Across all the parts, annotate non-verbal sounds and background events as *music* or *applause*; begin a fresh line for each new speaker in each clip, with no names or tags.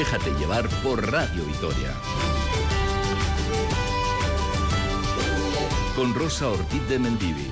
Déjate llevar por Radio Vitoria. Con Rosa Ortiz de Mendivi.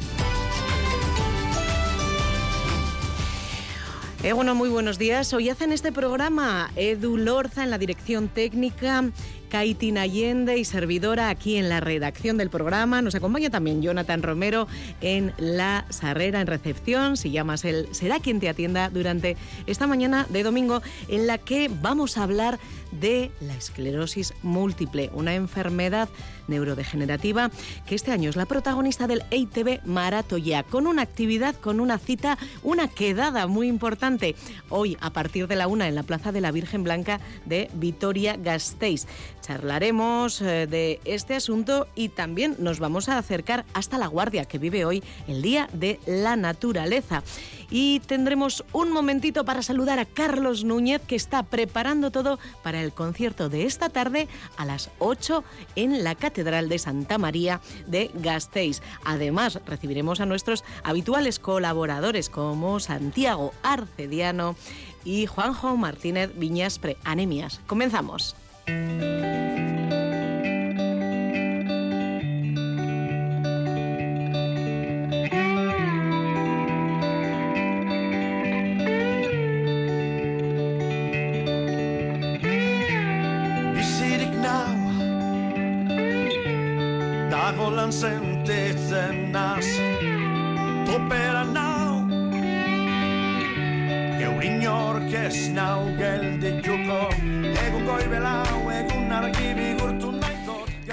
Eh, bueno, muy buenos días. Hoy hacen este programa Edu Lorza en la dirección técnica, Kaitin Allende y servidora aquí en la redacción del programa. Nos acompaña también Jonathan Romero en la Sarrera en recepción. Si llamas él, será quien te atienda durante esta mañana de domingo en la que vamos a hablar de la esclerosis múltiple, una enfermedad neurodegenerativa que este año es la protagonista del EITB Maratoya, con una actividad, con una cita, una quedada muy importante hoy a partir de la una en la Plaza de la Virgen Blanca de Vitoria Gasteiz. Charlaremos eh, de este asunto y también nos vamos a acercar hasta La Guardia, que vive hoy el Día de la Naturaleza y tendremos un momentito para saludar a Carlos Núñez que está preparando todo para el concierto de esta tarde a las 8 en la Catedral de Santa María de Gasteiz. Además, recibiremos a nuestros habituales colaboradores como Santiago Arcediano y Juanjo Martínez Viñaspre. Anemias. Comenzamos.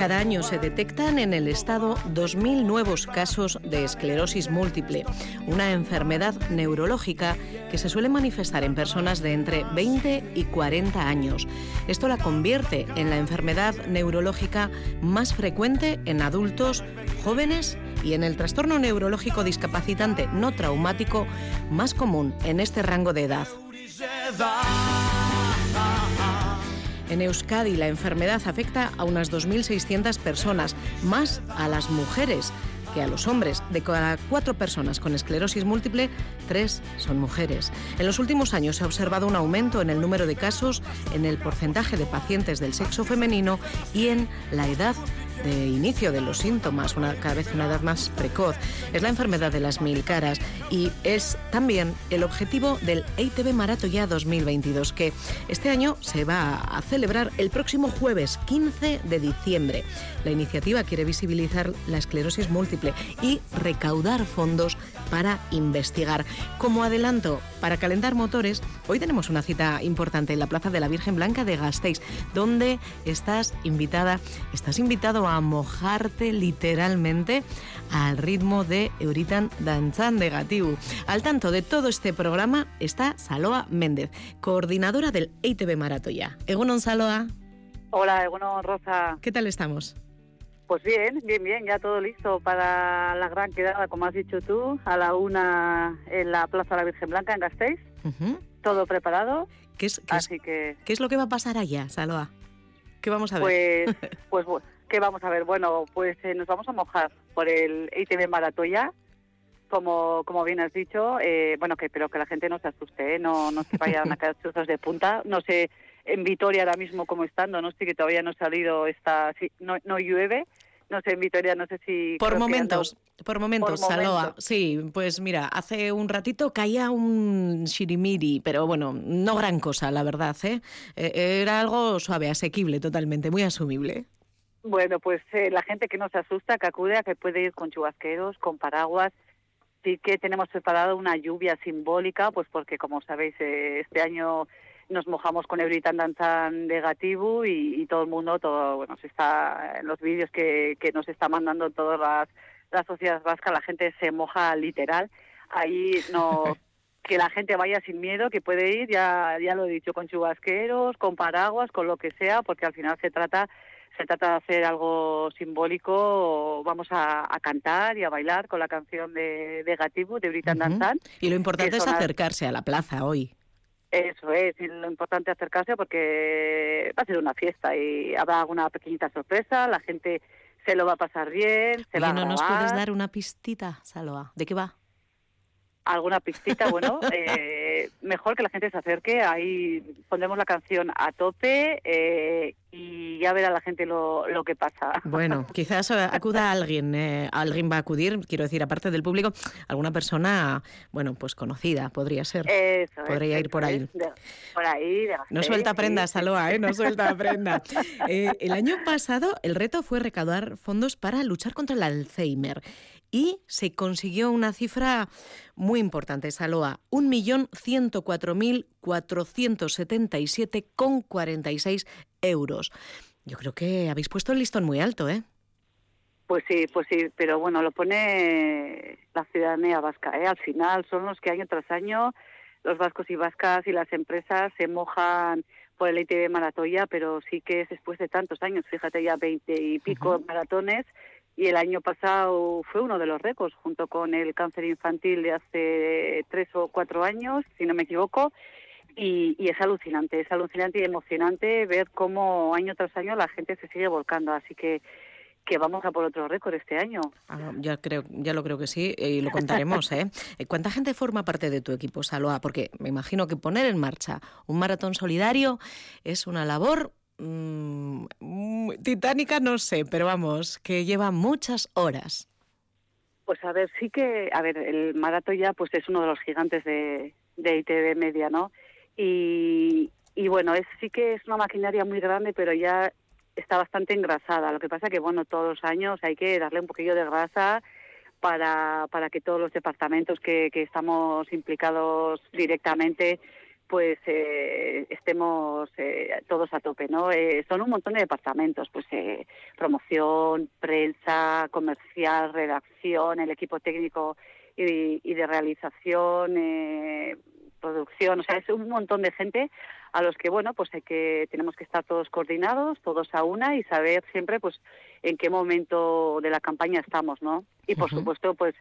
Cada año se detectan en el Estado 2.000 nuevos casos de esclerosis múltiple, una enfermedad neurológica que se suele manifestar en personas de entre 20 y 40 años. Esto la convierte en la enfermedad neurológica más frecuente en adultos, jóvenes y en el trastorno neurológico discapacitante no traumático más común en este rango de edad. En Euskadi la enfermedad afecta a unas 2.600 personas, más a las mujeres que a los hombres. De cada cuatro personas con esclerosis múltiple, tres son mujeres. En los últimos años se ha observado un aumento en el número de casos, en el porcentaje de pacientes del sexo femenino y en la edad de inicio de los síntomas, una, cada vez una edad más precoz. Es la enfermedad de las mil caras y es también el objetivo del EITB Maratoya 2022, que este año se va a celebrar el próximo jueves 15 de diciembre. La iniciativa quiere visibilizar la esclerosis múltiple y recaudar fondos para investigar. Como adelanto, para calentar motores, hoy tenemos una cita importante en la Plaza de la Virgen Blanca de Gasteiz, donde estás invitada, estás invitado a mojarte literalmente al ritmo de Euritan Danzan de Gatiu. Al tanto de todo este programa está Saloa Méndez, coordinadora del EITB Maratoya. Egunon Saloa.
Hola, Egunon Rosa.
¿Qué tal estamos?
Pues bien, bien, bien, ya todo listo para la gran quedada, como has dicho tú, a la una en la Plaza de la Virgen Blanca en Gasteiz. Todo preparado.
¿Qué es, Así que... ¿Qué es lo que va a pasar allá, Saloa? ¿Qué vamos a ver?
Pues, *laughs* pues ¿qué vamos a ver? Bueno, pues eh, nos vamos a mojar por el ITV Maratoya, como, como bien has dicho. Eh, bueno, que pero que la gente no se asuste, ¿eh? no, no se vayan a *laughs* caer chuzos de punta. No sé en Vitoria ahora mismo como estando, no sé que todavía no ha salido esta, no, no llueve, no sé, en Vitoria no sé si...
Por momentos, por momentos, Saloa. Sí, pues mira, hace un ratito caía un shirimiri, pero bueno, no gran cosa, la verdad, ¿eh? eh era algo suave, asequible totalmente, muy asumible.
Bueno, pues eh, la gente que no se asusta, que acude a que puede ir con chubasqueros, con paraguas, sí que tenemos preparado una lluvia simbólica, pues porque como sabéis, eh, este año nos mojamos con Euritan Danzan negativo y, y, todo el mundo, todo, bueno, se está en los vídeos que, que nos está mandando todas las, las sociedades vascas, la gente se moja literal. Ahí no *laughs* que la gente vaya sin miedo, que puede ir, ya, ya lo he dicho, con chubasqueros, con paraguas, con lo que sea, porque al final se trata se trata de hacer algo simbólico, vamos a, cantar y a bailar con la canción de, de Gatibu, de Britan Danzan.
Y lo importante es acercarse a la plaza hoy.
Eso es, lo importante es acercarse porque va a ser una fiesta y habrá alguna pequeñita sorpresa, la gente se lo va a pasar bien, se va a
¿no nos puedes dar una pistita, Saloa? ¿De qué va?
Alguna pistita, bueno, eh, *laughs* mejor que la gente se acerque. Ahí pondremos la canción a tope eh, y ya verá la gente lo, lo que pasa.
Bueno, *laughs* quizás acuda alguien, eh, alguien va a acudir, quiero decir, aparte del público, alguna persona, bueno, pues conocida podría ser.
Eso
Podría
es,
ir por ahí.
es, de- por ahí. de
No suelta
sí,
prenda,
sí.
Saloa, ¿eh? No suelta *laughs* prenda. Eh, el año pasado el reto fue recaudar fondos para luchar contra el Alzheimer y se consiguió una cifra muy importante, Saloa, 1.104.477,46 euros. Yo creo que habéis puesto el listón muy alto, ¿eh?
Pues sí, pues sí, pero bueno, lo pone la ciudadanía vasca. ¿eh? Al final son los que año tras año los vascos y vascas y las empresas se mojan por el ITV Maratoya, pero sí que es después de tantos años, fíjate ya veinte y pico maratones, y el año pasado fue uno de los récords, junto con el cáncer infantil de hace tres o cuatro años, si no me equivoco, y, y es alucinante, es alucinante y emocionante ver cómo año tras año la gente se sigue volcando, así que que vamos a por otro récord este año.
Ah, ya creo, ya lo creo que sí, y lo contaremos, ¿eh? *laughs* Eh, ¿Cuánta gente forma parte de tu equipo, Saloa? Porque me imagino que poner en marcha un maratón solidario es una labor mm, mm, titánica, no sé, pero vamos, que lleva muchas horas.
Pues a ver, sí que, a ver, el maratón ya pues es uno de los gigantes de, de ITV Media, ¿no? Y, y bueno, es sí que es una maquinaria muy grande, pero ya está bastante engrasada. Lo que pasa que, bueno, todos los años hay que darle un poquillo de grasa para, para que todos los departamentos que, que estamos implicados directamente pues eh, estemos eh, todos a tope, ¿no? Eh, son un montón de departamentos, pues eh, promoción, prensa, comercial, redacción, el equipo técnico y, y de realización, eh, producción, o sea, es un montón de gente a los que, bueno, pues hay que, tenemos que estar todos coordinados, todos a una y saber siempre, pues, en qué momento de la campaña estamos, ¿no? Y, por supuesto, pues,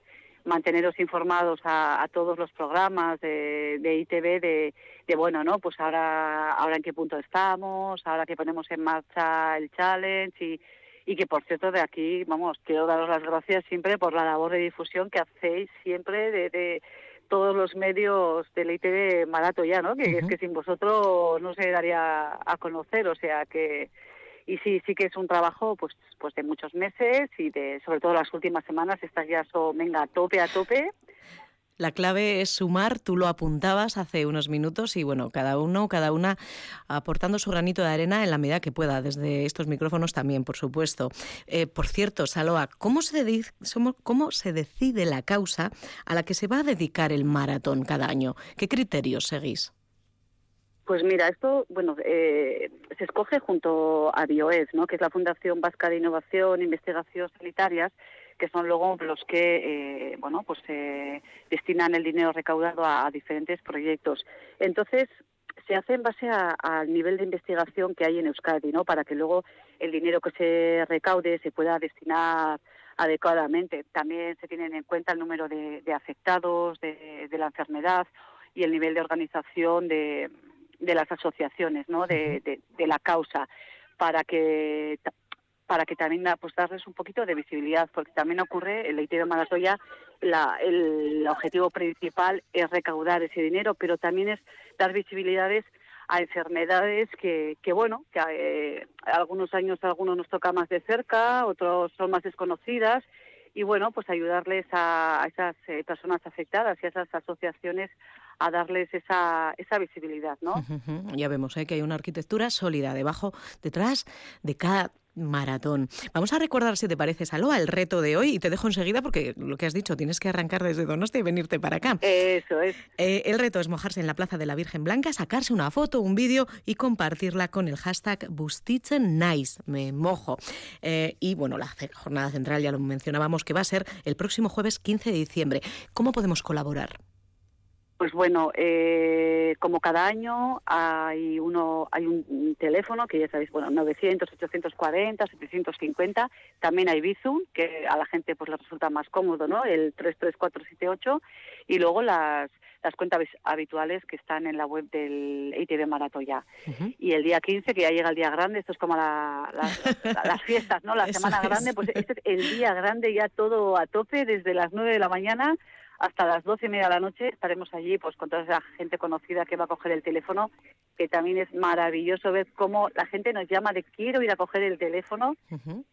manteneros informados a, a todos los programas de, de ITV de, de, bueno, ¿no? Pues ahora, ahora en qué punto estamos, ahora que ponemos en marcha el challenge y, y que, por cierto, de aquí, vamos, quiero daros las gracias siempre por la labor de difusión que hacéis siempre de, de todos los medios del ITV Marato ya, ¿no? Que es que sin vosotros no se daría a conocer, o sea que y sí sí que es un trabajo pues pues de muchos meses y de sobre todo las últimas semanas estas ya son venga a tope a tope
La clave es sumar, tú lo apuntabas hace unos minutos y bueno, cada uno, cada una aportando su granito de arena en la medida que pueda, desde estos micrófonos también, por supuesto. Eh, por cierto, Saloa, ¿cómo se, ¿cómo se decide la causa a la que se va a dedicar el maratón cada año? ¿Qué criterios seguís?
Pues mira, esto, bueno, eh, se escoge junto a BioES, ¿no? que es la Fundación Vasca de Innovación e Investigación Sanitarias, que son luego los que, eh, bueno, pues eh, destinan el dinero recaudado a, diferentes proyectos. Entonces, se hace en base al nivel de investigación que hay en Euskadi, ¿no? Para que luego el dinero que se recaude se pueda destinar adecuadamente. También se tienen en cuenta el número de, de afectados de, de la enfermedad y el nivel de organización de, de las asociaciones, ¿no? De, de- de la causa, para que para que también da- pues darles un poquito de visibilidad, porque también ocurre el ITV Maratoya, la, el objetivo principal es recaudar ese dinero, pero también es dar visibilidades a enfermedades que, que bueno, que eh, algunos años a algunos nos toca más de cerca, otros son más desconocidas, y bueno, pues ayudarles a, esas eh, personas afectadas y a esas asociaciones a darles esa, esa visibilidad, ¿no?
Ya vemos ¿eh? que hay una arquitectura sólida debajo, detrás de cada maratón. Vamos a recordar, si te parece, Saloa, el reto de hoy y te dejo enseguida porque lo que has dicho, tienes que arrancar desde Donostia y venirte para acá.
Eso es.
Eh, el reto es mojarse en la Plaza de la Virgen Blanca, sacarse una foto, un vídeo y compartirla con el hashtag Nice, me mojo. Eh, y bueno, la jornada central ya lo mencionábamos que va a ser el próximo jueves 15 de diciembre. ¿Cómo podemos colaborar?
Pues bueno, eh, como cada año hay uno, hay un, teléfono que ya sabéis, bueno, 900, 840, 750. También hay Bizum, que a la gente pues le resulta más cómodo, ¿no? El 33478 y luego las las cuentas habituales que están en la web del ITV Maratoya.
Ujú.
Y el día 15, que ya llega el día grande, esto es como la- la- la- las fiestas, ¿no? La *laughs*
Eso
semana
es.
grande, pues este es el día grande ya todo a tope, desde las 9 de la mañana hasta las doce y media de la noche estaremos allí pues con toda esa gente conocida que va a coger el teléfono, que también es maravilloso ver cómo la gente nos llama de quiero ir a coger el teléfono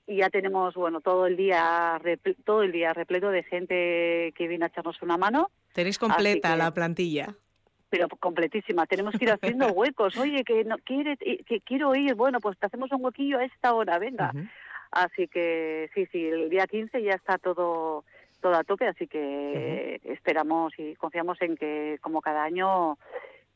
y ya tenemos bueno todo el día todo el día repleto de gente que viene a echarnos una mano
Tenéis completa
que-
la plantilla.
pero completísima. Tenemos que ir haciendo *laughs* huecos. Oye, que no quiere, que quiero ir. Bueno, pues te hacemos un huequillo a esta hora, venga. Así que sí, sí, el día 15 ya está todo todo a tope, así que esperamos y confiamos en que como cada año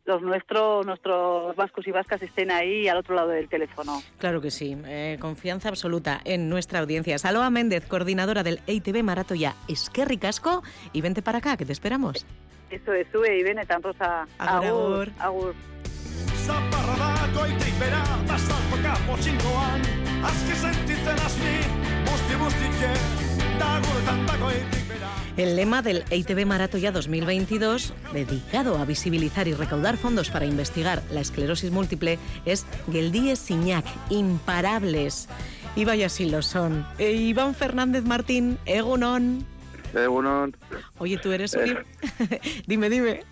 los nuestros nuestros vascos y vascas estén ahí al otro lado del teléfono.
Claro que sí, eh, confianza absoluta en nuestra audiencia. Saloa Méndez, coordinadora del EITB Maratoya Esquerri Casco, y vente para acá, que te esperamos.
Eso es, sube y ven, tan rosa.
Agur, agur.
Bastalpaka Azke sentitzen azmi Busti bustike
El lema del EITB Maratoya 2022, dedicado a visibilizar y recaudar fondos para investigar la esclerosis múltiple, es Geldíes Siñac, imparables. Y vaya si lo son. E Iván Fernández Martín, Egunon.
Eh, bueno,
Oye, tú eres un... *laughs* dime, dime.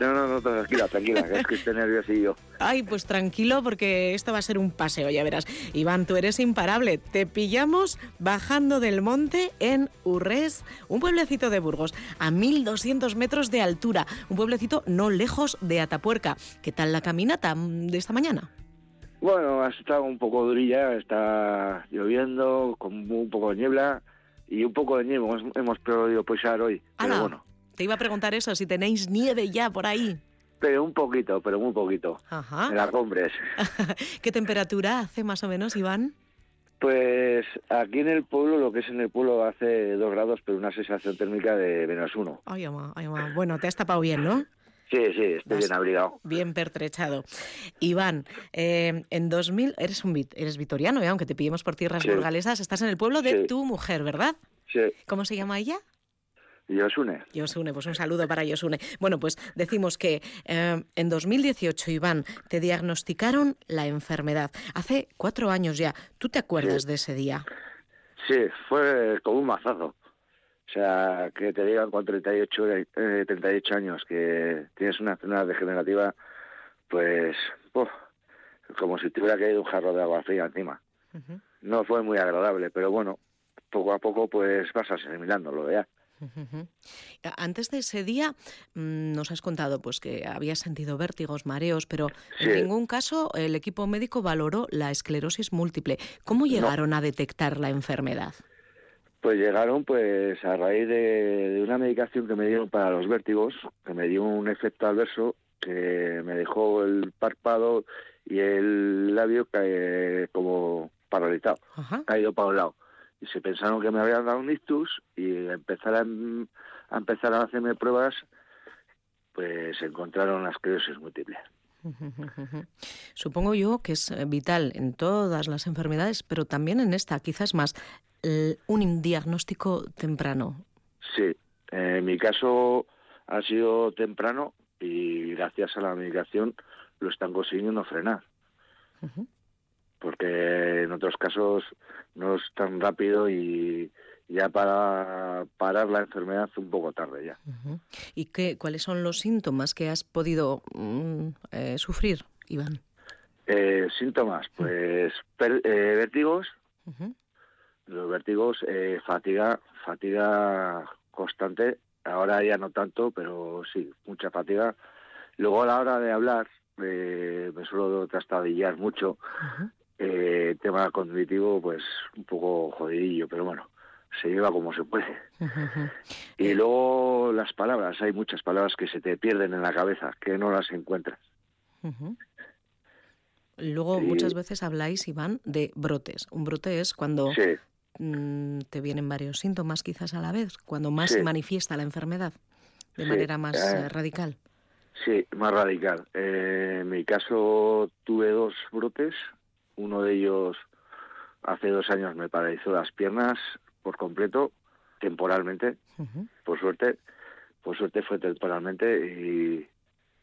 No, no, no, tranquila, tranquila, que es que estoy nerviosillo. *laughs*
Ay, pues tranquilo porque esto va a ser un paseo, ya verás. Iván, tú eres imparable. Te pillamos bajando del monte en Urres, un pueblecito de Burgos, a 1200 metros de altura. Un pueblecito no lejos de Atapuerca. ¿Qué tal la caminata de esta mañana?
Bueno, ha estado un poco durilla, está lloviendo, con un poco de niebla y un poco de nieve hemos, hemos podido pisar hoy. Pero bueno,
Te iba a preguntar eso, si tenéis nieve ya por ahí.
pero un poquito, pero muy poquito.
Ajá.
En las cumbres. *laughs*
¿Qué temperatura hace más o menos, Iván?
Pues aquí en el pueblo, lo que es en el pueblo, hace dos grados, pero una sensación térmica de menos uno.
Ay, ama, ay, ama. Bueno, te has tapado bien, ¿no?
Sí, sí, estoy bien abrigado.
Bien pertrechado. Iván, eh, en 2000, eres un eres vitoriano, ¿eh? aunque te pillemos por tierras
Sí.
burgalesas, estás en el pueblo de
Sí.
tu mujer, ¿verdad?
Sí,
¿Cómo se llama ella?
Y os une.
Yosune, pues un saludo para Yosune. Bueno, pues decimos que eh, en 2018, Iván, te diagnosticaron la enfermedad. Hace cuatro años ya. ¿Tú te acuerdas
Sí.
de ese día?
Sí, fue como un mazazo. O sea, que te digan con 38, eh, 38 años que tienes una enfermedad degenerativa, pues, como si te hubiera caído un jarro de agua fría encima. No fue muy agradable, pero bueno, poco a poco pues vas asimilándolo ya.
Antes de ese día mm, nos has contado pues que habías sentido vértigos, mareos, pero en ningún caso el equipo médico valoró la esclerosis múltiple. ¿Cómo llegaron a detectar la enfermedad?
Pues llegaron pues a raíz de, de una medicación que me dieron para los vértigos, que me dio un efecto adverso que me dejó el párpado y el labio cae- como paralizado,
Ajá.
caído para un lado. Y se pensaron que me habían dado un ictus y empezaron a empezar a hacerme pruebas, pues encontraron la esclerosis múltiple. *laughs*
Supongo yo que es eh, vital en todas las enfermedades, pero también en esta, quizás más, un diagnóstico temprano.
Sí, en mi caso ha sido temprano y gracias a la medicación lo están consiguiendo frenar.
Ujú.
Porque en otros casos no es tan rápido y ya para parar la enfermedad un poco tarde ya.
¿Y qué, cuáles son los síntomas que has podido mm, eh, sufrir, Iván?
Eh, síntomas, pues per- eh, vértigos, los vértigos, eh, fatiga, fatiga constante, ahora ya no tanto, pero sí, mucha fatiga. Luego a la hora de hablar, eh, me suelo trastabillar mucho. Eh, tema cognitivo, pues un poco jodidillo, pero bueno, se lleva como se puede. *laughs* Y luego las palabras, hay muchas palabras que se te pierden en la cabeza, que no las encuentras.
Luego,
Sí.
muchas veces habláis, Iván, de brotes. Un brote es cuando
Sí,
mm, te vienen varios síntomas quizás a la vez, cuando más
Sí.
se manifiesta la enfermedad de manera más
eh,
eh, radical.
sí, más radical. Eh, en mi caso tuve dos brotes, uno de ellos hace dos años me paralizó las piernas por completo, temporalmente, por suerte, por suerte fue temporalmente y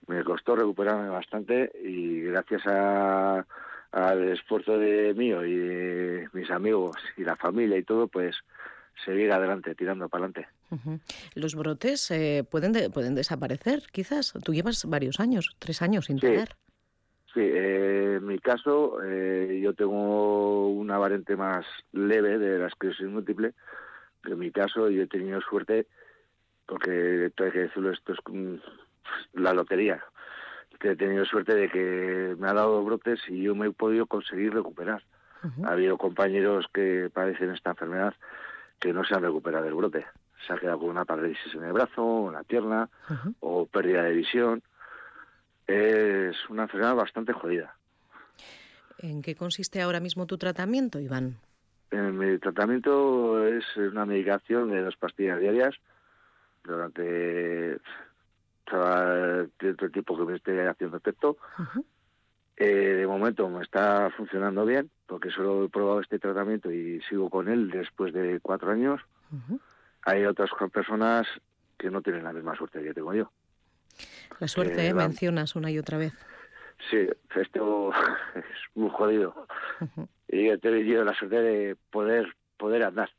me costó recuperarme bastante y gracias a, al esfuerzo de mío y de mis amigos y la familia y todo, pues seguir adelante, tirando para adelante.
Los brotes eh, pueden, de- pueden desaparecer, quizás. Tú llevas varios años, tres años sin
Sí.
tener.
Sí, eh, en mi caso, eh, yo tengo una variante más leve de la esclerosis múltiple, que en mi caso yo he tenido suerte, porque esto hay que decirlo, esto es la lotería, que he tenido suerte de que me ha dado brotes y yo me he podido conseguir recuperar. Ha habido compañeros que padecen esta enfermedad que no se han recuperado del brote. Se ha quedado con una parálisis en el brazo, en la pierna, o pérdida de visión. Es una enfermedad bastante jodida.
¿En qué consiste ahora mismo tu tratamiento, Iván?
Eh, mi tratamiento es una medicación de dos pastillas diarias durante todo el tiempo que me esté haciendo efecto. Eh, de momento me está funcionando bien porque solo he probado este tratamiento y sigo con él después de cuatro años. Hay otras personas que no tienen la misma suerte que tengo yo.
La suerte,
Eh,
¿eh? mencionas una y otra vez.
Sí, esto *laughs* es muy jodido. Y he tenido la suerte de poder poder andar.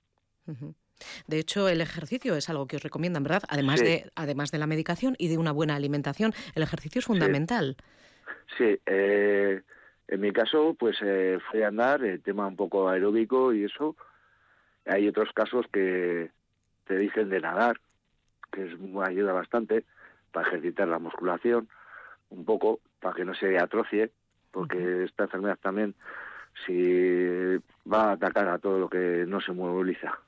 De hecho, el ejercicio es algo que os recomiendan, ¿verdad? Además,
Sí.
de, además de la medicación y de una buena alimentación, el ejercicio es fundamental.
Sí, eh, en mi caso, pues eh, fui a andar, el tema un poco aeróbico y eso. Hay otros casos que te dicen de nadar, que es, ayuda bastante para ejercitar la musculación, un poco, para que no se atrocie, porque esta enfermedad también, si va a atacar a todo lo que no se moviliza.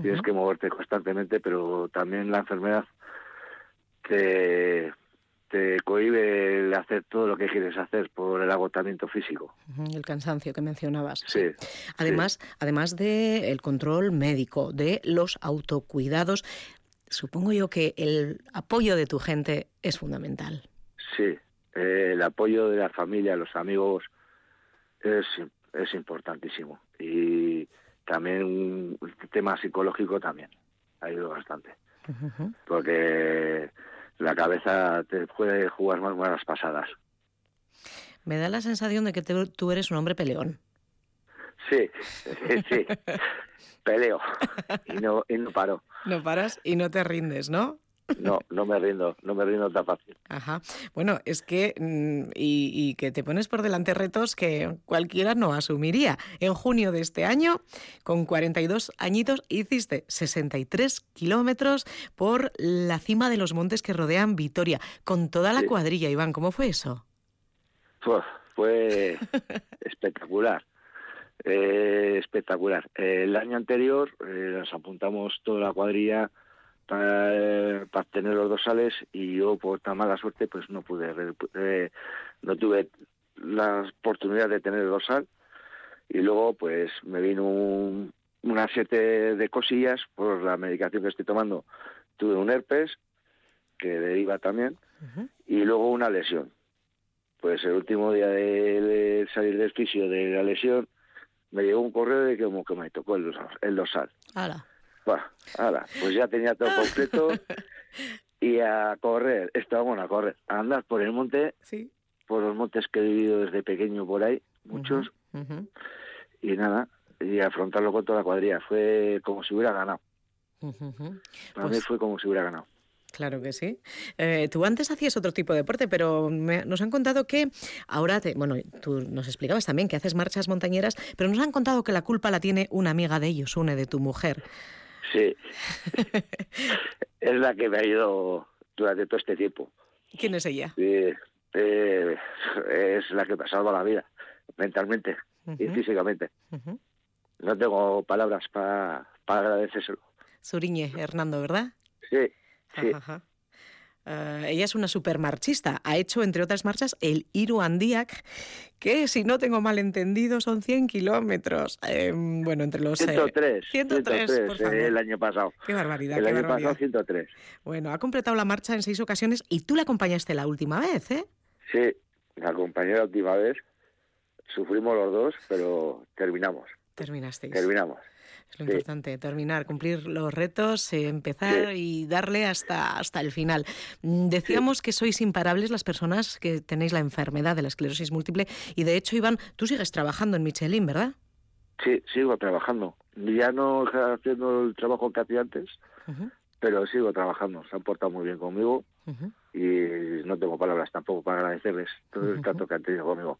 Tienes que moverte constantemente, pero también la enfermedad te, te cohíbe el hacer todo lo que quieres hacer por el agotamiento físico.
El cansancio que mencionabas.
Sí.
Además, además del el control médico, de los autocuidados, supongo yo que el apoyo de tu gente es fundamental.
Sí, eh, el apoyo de la familia, los amigos, es, es importantísimo. Y también el tema psicológico también ayuda bastante. Porque la cabeza te puede jugar más malas pasadas.
Me da la sensación de que te- tú eres un hombre peleón.
Sí, *laughs* sí. Peleo. Y no, y no paro.
No paras y no te rindes, ¿no?
No, no me rindo, no me rindo tan fácil.
Ajá. Bueno, es que mm, y, y que te pones por delante retos que cualquiera no asumiría. En junio de este año, con 42 añitos, hiciste 63 kilómetros por la cima de los montes que rodean Vitoria, con toda la
Sí.
cuadrilla, Iván. ¿Cómo fue eso?
Fue, fue *laughs* espectacular. Eh, espectacular. Eh, el año anterior eh, nos apuntamos toda la cuadrilla para, para tener los dorsales y yo por tan mala suerte pues no pude, no tuve la oportunidad de tener el dorsal y luego pues me vino un- una siete de cosillas por la medicación que estoy tomando. Tuve un herpes que deriva también
Ujú.
y luego una lesión. Pues el último día de, de salir del fisio de la lesión, me llegó un correo de que como que me tocó el. El dorsal. Ala, pues ya tenía todo *laughs* completo y a correr, estaba bueno a correr, a andar por el monte,
Sí.
por los montes que he vivido desde pequeño por ahí, muchos, y nada, y afrontarlo con toda la cuadrilla. Fue como si hubiera ganado.
ujú.
Para
Pues-
mí fue como si hubiera ganado.
Claro que sí. Eh, tú antes hacías otro tipo de deporte, pero me- nos han contado que ahora, te, bueno, tú nos explicabas también que haces marchas montañeras, pero nos han contado que la culpa la tiene una amiga de ellos, une de tu mujer.
Sí. es la que me ha ido durante todo este tiempo.
¿Quién es ella?
Sí, eh, es la que me salva la vida, mentalmente y físicamente. No tengo palabras para agradecérselo.
Suriñe Hernando, ¿verdad?
Sí, sí,
Ajá, ajá. Eh, ella es una supermarchista. Ha hecho, entre otras marchas, el Iru Andiac, que, si no tengo mal entendido, son 100 kilómetros. Eh, bueno, entre los... eh,
103,
103,
103,
por
eh,
favor.
el año pasado.
Qué barbaridad,
El
qué
año
barbaridad.
pasado 103.
Bueno, ha completado la marcha en seis ocasiones y tú la acompañaste la última vez, ¿eh?
Sí, la acompañé la última vez. Sufrimos los dos, pero terminamos.
Terminasteis.
Terminamos.
Es lo
sí.
importante, terminar, cumplir los retos, eh, empezar y darle hasta, hasta el final. Mm, Decíamos que sois imparables las personas que tenéis la enfermedad de la esclerosis múltiple y de hecho, Iván, tú sigues trabajando en Michelin, ¿verdad?
Sí, sigo trabajando. Ya no haciendo el trabajo que hacía antes, pero sigo trabajando. Se han portado muy bien conmigo y no tengo palabras tampoco para agradecerles todo el trato que han tenido conmigo.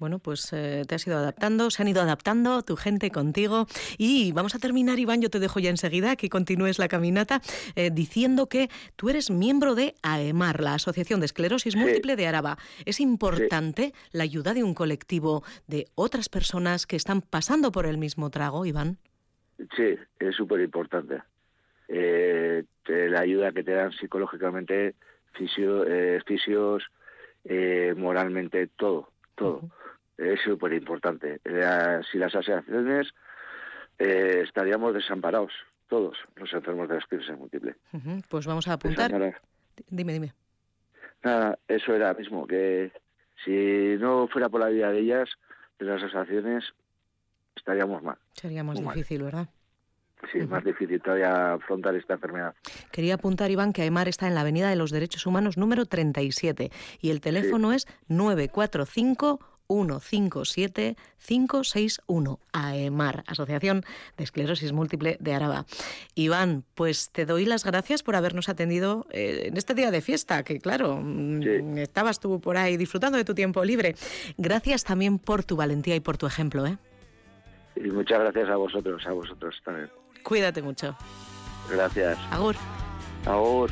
Bueno, pues eh, te has ido adaptando, se han ido adaptando tu gente contigo. Y vamos a terminar, Iván, yo te dejo ya enseguida que continúes la caminata, eh, diciendo que tú eres miembro de AEMAR, la Asociación de Esclerosis
Sí.
Múltiple de Araba. Es importante la ayuda de un colectivo de otras personas que están pasando por el mismo trago, Iván.
Sí, es súper importante. Eh, la ayuda que te dan psicológicamente, fisio, eh, fisios, moralmente, todo, todo. Es súper importante. Eh, si las asociaciones eh, estaríamos desamparados, todos los enfermos de la esclerosis múltiple.
Pues vamos a apuntar. Dime, dime.
Nada, eso era mismo, que si no fuera por la vida de ellas, de las asociaciones, estaríamos mal.
Sería más
mal.
difícil, ¿verdad?
Sí, es más difícil todavía afrontar esta enfermedad.
Quería apuntar, Iván, que AEMAR está en la Avenida de los Derechos Humanos número 37 y el teléfono es 945 157 561 AEMAR, Asociación de Esclerosis Múltiple de Araba. Iván, pues te doy las gracias por habernos atendido eh, en este día de fiesta, que claro, mm,
Sí.
estabas tú por ahí disfrutando de tu tiempo libre. Gracias también por tu valentía y por tu ejemplo. ¿eh?
Y muchas gracias a vosotros, a vosotros también.
Cuídate mucho.
Gracias.
Agur.
Agur.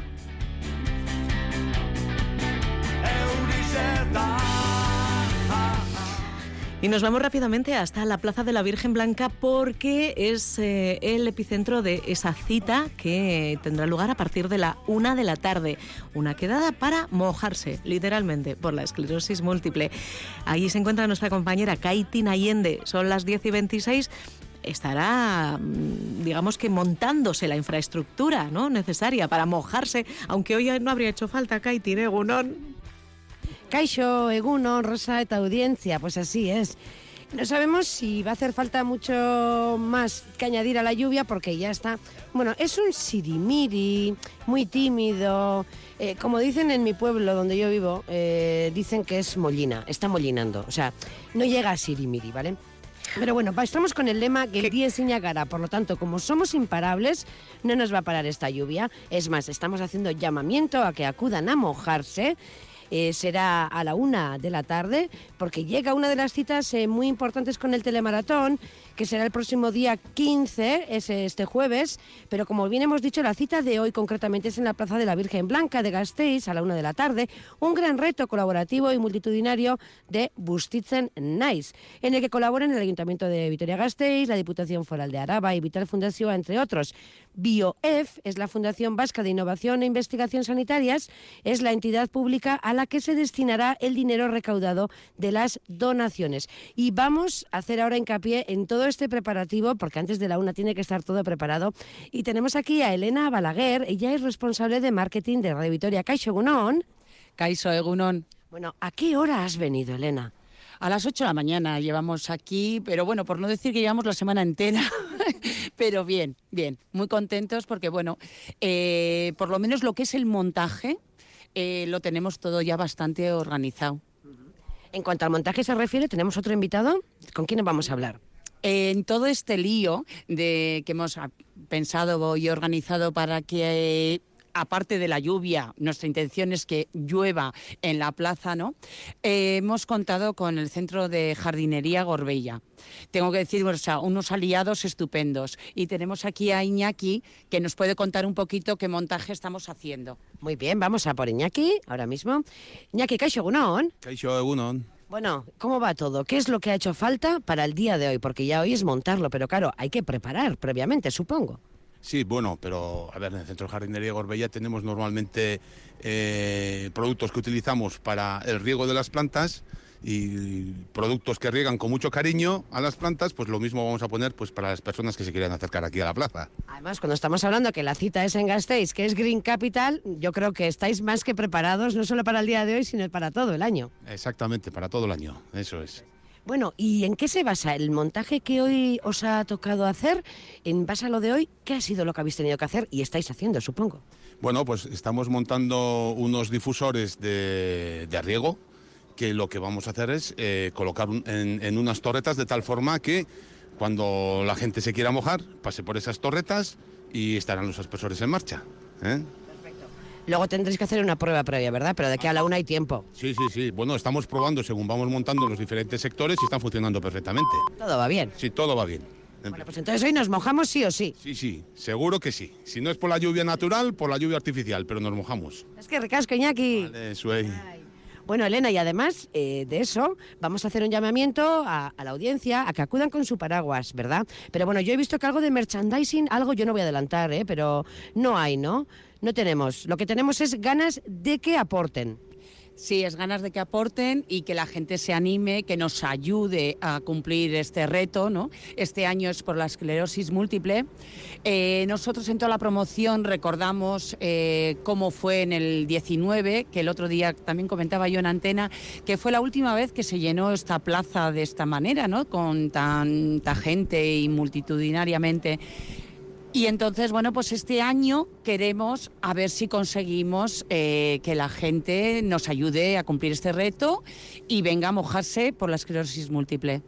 Y nos vamos rápidamente hasta la Plaza de la Virgen Blanca porque es eh, el epicentro de esa cita que tendrá lugar a partir de la una de la tarde. Una quedada para mojarse, literalmente, por la esclerosis múltiple. Allí se encuentra nuestra compañera Kaitin Allende. Son las 10 y 26 estará, mm, digamos que montándose la infraestructura ¿no? necesaria para mojarse, aunque hoy no habría hecho falta, Kaitin, ¿eh, Gunón?
Caixo, Eguno, Rosa eta audiencia, pues así es. No sabemos si va a hacer falta mucho más que añadir a la lluvia porque ya está. Bueno, es un sirimiri, muy tímido. Eh, como dicen en mi pueblo donde yo vivo, eh, dicen que es mollina, está mollinando. O sea, no llega a sirimiri, ¿vale? Pero bueno, estamos con el lema que el día es Iñagara, por lo tanto, como somos imparables, no nos va a parar esta lluvia. Es más, estamos haciendo llamamiento a que acudan a mojarse. Eh, será a la una de la tarde, porque llega una de las citas eh, muy importantes con el telemaratón, que será el próximo día 15, es este jueves, pero como bien hemos dicho, la cita de hoy concretamente es en la Plaza de la Virgen Blanca de Gasteiz a la una de la tarde, un gran reto colaborativo y multitudinario de Bustitzen Nice, en el que colaboran el Ayuntamiento de Vitoria-Gasteiz, la Diputación Foral de Araba y Vital Fundación, entre otros. BioEF es la Fundación Vasca de Innovación e Investigación Sanitarias, es la entidad pública a la que se destinará el dinero recaudado de las donaciones. Y vamos a hacer ahora hincapié en todo este preparativo, porque antes de la una tiene que estar todo preparado. Y tenemos aquí a Elena Balaguer, ella es responsable de marketing de Radio Vitoria. Caixo Gunón.
Caiso Egunon.
Bueno, ¿a qué hora has venido, Elena?
A las 8 de la mañana llevamos aquí, pero bueno, por no decir que llevamos la semana entera, *laughs* pero bien, bien, muy contentos porque bueno, eh, por lo menos lo que es el montaje eh, lo tenemos todo ya bastante organizado.
En cuanto al montaje se refiere, tenemos otro invitado. ¿Con quién vamos a hablar?
En todo este lío de que hemos pensado y organizado para que aparte de la lluvia, nuestra intención es que llueva en la plaza, ¿no? Eh, hemos contado con el Centro de Jardinería Gorbella. Tengo que decir, o sea, unos aliados estupendos. Y tenemos aquí a Iñaki, que nos puede contar un poquito qué montaje estamos haciendo.
Muy bien, vamos a por Iñaki ahora mismo. Iñaki Caixo Gunón.
Kaixo egunon.
Bueno, ¿cómo va todo? ¿Qué es lo que ha hecho falta para el día de hoy? Porque ya hoy es montarlo, pero claro, hay que preparar previamente, supongo.
Sí, bueno, pero a ver, en el Centro de Jardinería Gorbella tenemos normalmente eh, productos que utilizamos para el riego de las plantas y productos que riegan con mucho cariño a las plantas, pues lo mismo vamos a poner pues para las personas que se quieran acercar aquí a la plaza.
Además, cuando estamos hablando que la cita es en Gasteiz, que es Green Capital, yo creo que estáis más que preparados, no solo para el día de hoy, sino para todo el año.
Exactamente, para todo el año, eso es.
Bueno, ¿y en qué se basa el montaje que hoy os ha tocado hacer? En base a lo de hoy, ¿qué ha sido lo que habéis tenido que hacer y estáis haciendo, supongo?
Bueno, pues estamos montando unos difusores de, de riego que lo que vamos a hacer es eh, colocar un- en, en unas torretas de tal forma que cuando la gente se quiera mojar, pase por esas torretas y estarán los aspersores en marcha. ¿eh?
Luego tendréis que hacer una prueba previa, ¿verdad? Pero de aquí a la una hay tiempo.
Sí, sí, sí. Bueno, estamos probando según vamos montando los diferentes sectores y están funcionando perfectamente.
Todo va bien.
Sí, todo va bien.
Bueno, pues entonces hoy nos mojamos sí o sí.
Sí, sí, seguro que sí. Si no es por la lluvia natural, por la lluvia artificial, pero nos mojamos.
Es que ricasco, Iñaki.
Vale, Suey.
Bueno, Elena, y además eh, de eso, vamos a hacer un llamamiento a, a la audiencia a que acudan con su paraguas, ¿verdad? Pero bueno, yo he visto que algo de merchandising, algo yo no voy a adelantar, ¿eh? Pero no hay, ¿no? No tenemos. Lo que tenemos es ganas de que aporten.
Sí, es ganas de que aporten y que la gente se anime, que nos ayude a cumplir este reto, ¿no? Este año es por la esclerosis múltiple. Eh, nosotros en toda la promoción recordamos eh, cómo fue en el 19, que el otro día también comentaba yo en antena, que fue la última vez que se llenó esta plaza de esta manera, ¿no? Con tanta gente y multitudinariamente. Y entonces, bueno, pues este año queremos a ver si conseguimos eh, que la gente nos ayude a cumplir este reto y venga a mojarse por la esclerosis múltiple.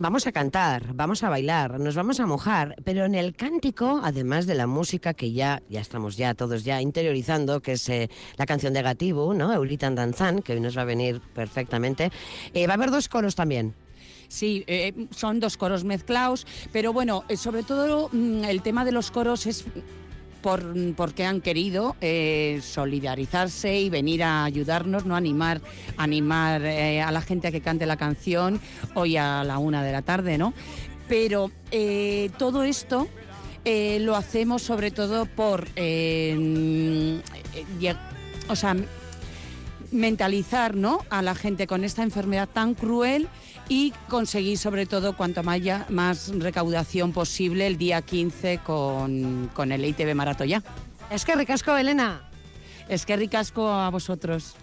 Vamos a cantar, vamos a bailar, nos vamos a mojar, pero en el cántico, además de la música que ya, ya estamos ya todos ya interiorizando, que es eh, la canción de Gatibu, ¿no? Eulitan Danzán, que hoy nos va a venir perfectamente, eh, va a haber dos coros también.
Sí, eh, son dos coros mezclados, pero bueno, eh, sobre todo mm, el tema de los coros es por, porque han querido eh, solidarizarse y venir a ayudarnos, no animar, animar eh, a la gente a que cante la canción hoy a la una de la tarde, ¿no? Pero eh, todo esto eh, lo hacemos sobre todo por, eh, eh, lle- o sea, mentalizar ¿no? a la gente con esta enfermedad tan cruel y conseguir sobre todo cuanto maya- más recaudación posible el día 15 con, con el ITV Maratoya.
Es que ricasco, Elena.
Es que ricasco a vosotros.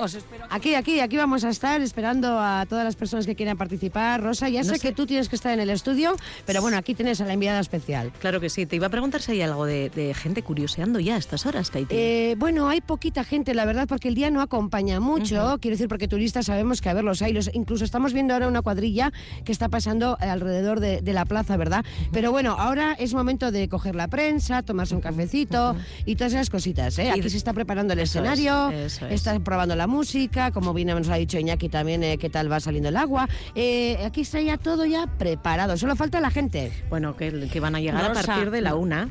Os espero.
Aquí, aquí, aquí vamos a estar esperando a todas las personas que quieran participar. Rosa, ya
No
sé,
sé.
que tú tienes que estar en el estudio, pero bueno, aquí tienes a la enviada especial.
Claro que sí. Te iba a preguntar si hay algo de, de gente curioseando ya a estas horas, Kaiti.
Eh, bueno, hay poquita gente, la verdad, porque el día no acompaña mucho. Quiero decir, porque turistas sabemos que a ver los hay. los- incluso estamos viendo ahora una cuadrilla que está pasando alrededor de, de la plaza, ¿verdad? Pero bueno, ahora es momento de coger la prensa, tomarse un cafecito y todas esas cositas. ¿eh?
Y-
Aquí se está preparando el
Eso es,
escenario,
eso es.
está probando la música, como bien nos ha dicho Iñaki también, eh, qué tal va saliendo el agua. Eh, aquí está ya todo ya preparado. Solo falta la gente.
Bueno, que, que van a llegar a partir de la una.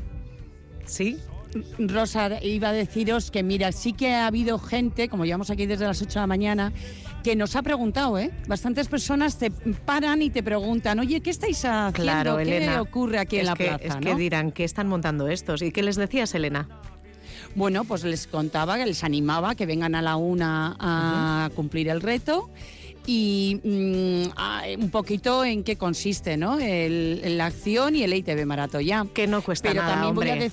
¿Sí?
Rosa, iba a deciros que mira, sí que ha habido gente, como llevamos aquí desde las 8 de la mañana, que nos ha preguntado, ¿eh? Bastantes personas te paran y te preguntan, oye, ¿qué estáis haciendo?
Claro,
¿Qué
Elena.
ocurre aquí en la
que,
plaza?
Es que
no?".
dirán, ¿qué están montando estos? ¿Y qué les decías, Elena?
Bueno, pues les contaba, que les animaba que vengan a la una a cumplir el reto y mm, a- un poquito en qué consiste, ¿no? El, la acción y el ITV Maratoya.
Que no cuesta
Pero
nada,
también voy a
hombre.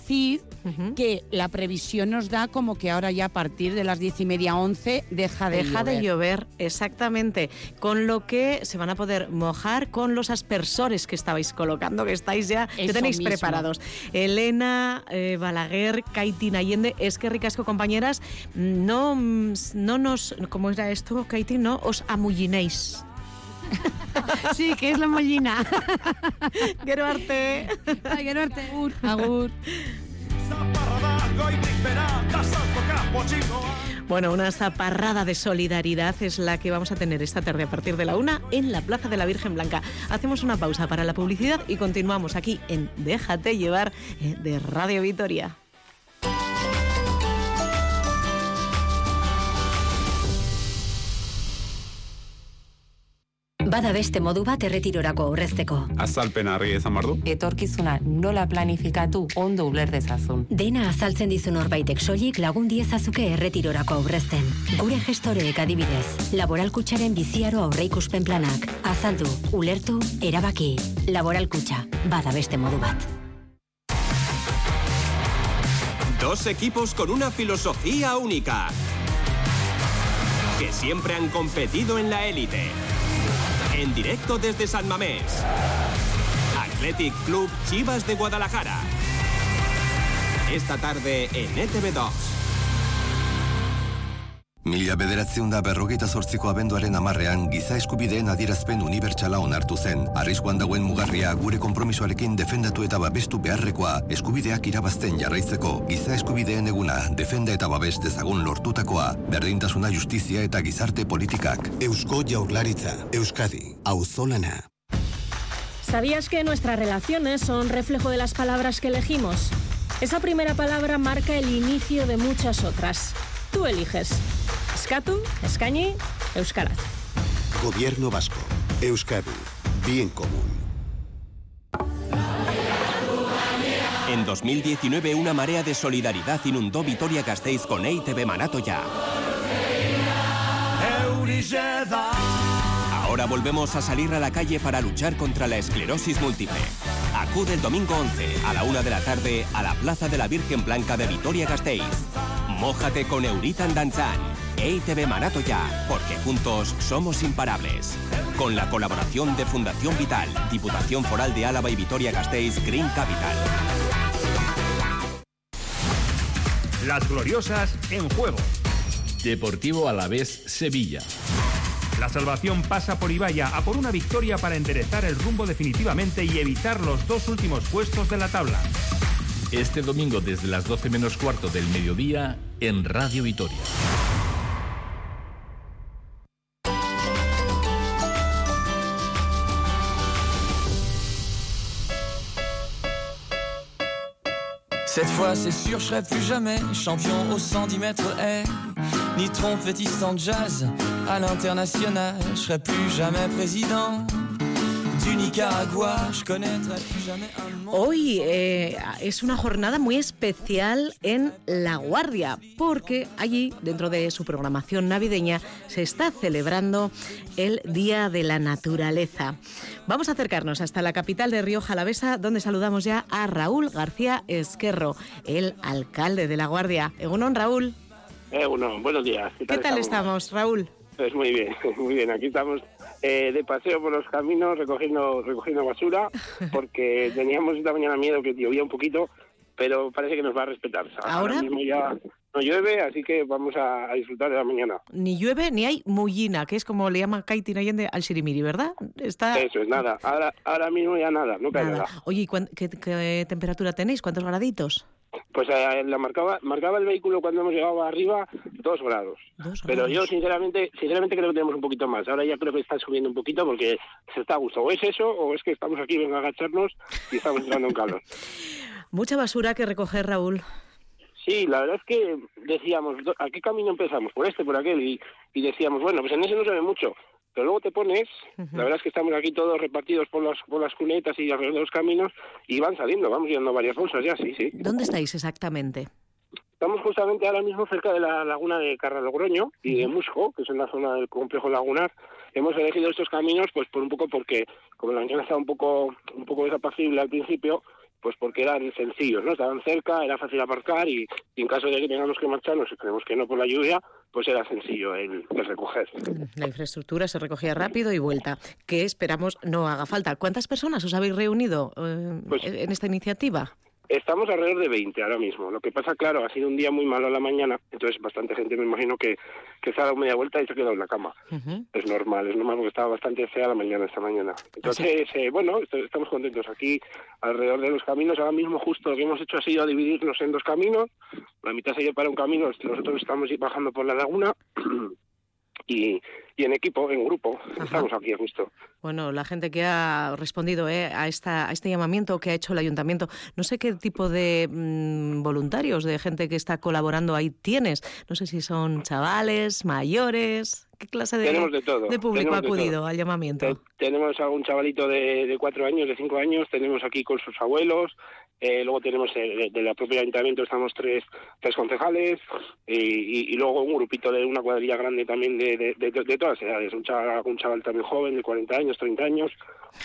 Que la previsión nos da como que ahora ya a partir de las diez y media, once, deja de
Deja de
llover.
llover, exactamente. Con lo que se van a poder mojar con los aspersores que estabais colocando, que estáis ya, que tenéis
mismo.
preparados. Elena eh, Balaguer, Kaitin Allende, es que ricasco compañeras, no, no nos, ¿cómo era esto, Kaitin? No os amullinéis. *laughs*
Sí, que es la mollina. *laughs*
Quiero arte.
Que norte.
Agur.
Bueno, una zaparrada de solidaridad es la que vamos a tener esta tarde a partir de la una en la Plaza de la Virgen Blanca. Hacemos una pausa para la publicidad y continuamos aquí en Déjate llevar eh, de Radio Vitoria.
Bada beste modu bat erretirorako aurrezteko.
Azalpen harri izan behar du?
etorkizuna nola planifikatu ondo uler dezazun.
Dena azaltzen dizu norbaitek soilik lagun diezazuke erretirorako aurrezten. Gure gestoreek adibidez, laboralkutxaren biziaro aurreikuspen planak. Azaldu, ulertu, erabaki. Laboralkutxa, bada beste modu bat.
Dos equipos con una filosofía única. Que siempre han competido en la élite. En directo desde San Mamés. Athletic Club Chivas de Guadalajara. Esta tarde en E ETV2.
Mila bederatzeun da berrogeita zortziko abenduaren amarrean giza eskubideen adierazpen unibertsala onartu zen. Arriskuan dagoen mugarria gure konpromisoarekin defendatu eta babestu beharrekoa eskubideak irabazten jarraitzeko. Giza eskubideen eguna defenda eta babes dezagun lortutakoa. Berdintasuna justizia eta gizarte politikak. Eusko jaurlaritza. Euskadi. Auzolana.
¿Sabías que nuestras relaciones son reflejo de las palabras que elegimos? Esa primera palabra marca el inicio de muchas otras. Tú eliges. Eskatu, eskañi, euskaraz.
Gobierno vasco. Euskadi. Bien común.
En 2019 una marea de solidaridad inundó Vitoria-Gasteiz con EITB Manatoya. Ahora volvemos a salir a la calle para luchar contra la esclerosis múltiple. Acude el domingo 11 a la una de la tarde a la Plaza de la Virgen Blanca de Vitoria-Gasteiz. Mójate con Euritan Danzán. EITB Manatoya, porque juntos somos imparables. Con la colaboración de Fundación Vital, Diputación Foral de Álava y Vitoria-Gasteiz Green Capital.
Las gloriosas en juego.
Deportivo Alavés Sevilla.
La salvación pasa por Ibaya a por una victoria para enderezar el rumbo definitivamente y evitar los dos últimos puestos de la tabla.
Este domingo desde las 12 menos cuarto del mediodía en Radio Vitoria.
Cette fois, c'est sûr, je serai plus jamais champion au 110 mètres air, ni trompettiste en jazz à l'international. Je serai plus jamais président du Nicaragua. Je connaîtrai plus jamais un monde.
Hoy eh, es una jornada muy especial en La Guardia, porque allí, dentro de su programación navideña, se está celebrando el Día de la Naturaleza. Vamos a acercarnos hasta la capital de Río Jalavesa, donde saludamos ya a Raúl García Esquerro, el alcalde de La Guardia. Egunon, Raúl.
Eh, bueno, buenos días.
¿Qué tal estamos, Raúl?
Pues muy bien, *laughs* muy bien. Aquí estamos eh, de paseo por los caminos recogiendo recogiendo basura *laughs* porque teníamos esta mañana miedo que llovía un poquito, pero parece que nos va a respetar.
¿Ahora?
mismo ya no llueve, así que vamos a, a disfrutar de la mañana.
Ni llueve ni hay mullina, que es como le llama Kaitin Allende al sirimiri, ¿verdad? Está
Eso es, nada. Ahora, ahora mismo ya nada, no cae nada.
nada. Oye, ¿y qué, qué temperatura tenéis? ¿Cuántos graditos?
Pues eh, la marcaba, marcaba el vehículo cuando hemos llegado arriba dos grados. Pero yo sinceramente, sinceramente creo que tenemos un poquito más. Ahora ya creo que está subiendo un poquito porque se está a gusto. O es eso, o es que estamos aquí, venga a agacharnos y estamos entrando en calor. *laughs*
Mucha basura que recoger, Raúl.
Sí, la verdad es que decíamos, ¿a qué camino empezamos? Por este, por aquel, y, y decíamos, bueno, pues en ese no se ve mucho. Pero luego te pones, la verdad es que estamos aquí todos repartidos por las, por las cunetas y alrededor de los caminos, y van saliendo, vamos llenando varias bolsas ya, sí, sí.
¿Dónde estáis exactamente?
Estamos justamente ahora mismo cerca de la laguna de Carralogroño y de Musco, que es en la zona del complejo lagunar. Hemos elegido estos caminos pues por un poco porque, como la mañana estaba un poco, un poco desapacible al principio, pues porque eran sencillos, ¿no? Estaban cerca, era fácil aparcar y, y en caso de que tengamos que marcharnos, y creemos que no por la lluvia, pues era sencillo el, el recoger.
La infraestructura se recogía rápido y vuelta, que esperamos no haga falta. ¿Cuántas personas os habéis reunido eh,
Pues-
en esta iniciativa?
Estamos alrededor de 20 ahora mismo. Lo que pasa, claro, ha sido un día muy malo a la mañana, entonces bastante gente me imagino que, que se ha dado media vuelta y se ha quedado en la cama. Es normal, es normal porque estaba bastante fea la mañana esta mañana. Entonces, eh, bueno, est- estamos contentos aquí alrededor de los caminos. Ahora mismo justo lo que hemos hecho ha sido dividirnos en dos caminos. La mitad se lleva para un camino, nosotros estamos bajando por la laguna *clears throat* y, y en equipo, en grupo, estamos aquí justo.
Bueno, la gente que ha respondido eh, a, esta, a este llamamiento que ha hecho el ayuntamiento, no sé qué tipo de mm, voluntarios, de gente que está colaborando ahí tienes. No sé si son chavales, mayores, qué clase de,
Tenemos de todo,
de público ha acudido al llamamiento.
Te- tenemos a un chavalito de, de cuatro años, de cinco años, tenemos aquí con sus abuelos, eh, luego tenemos eh, de, de la propia ayuntamiento estamos tres, tres concejales y, y- y luego un grupito de una cuadrilla grande también de, de, de- todas las edades, un chaval, un chaval también joven de 40 años, 30 años,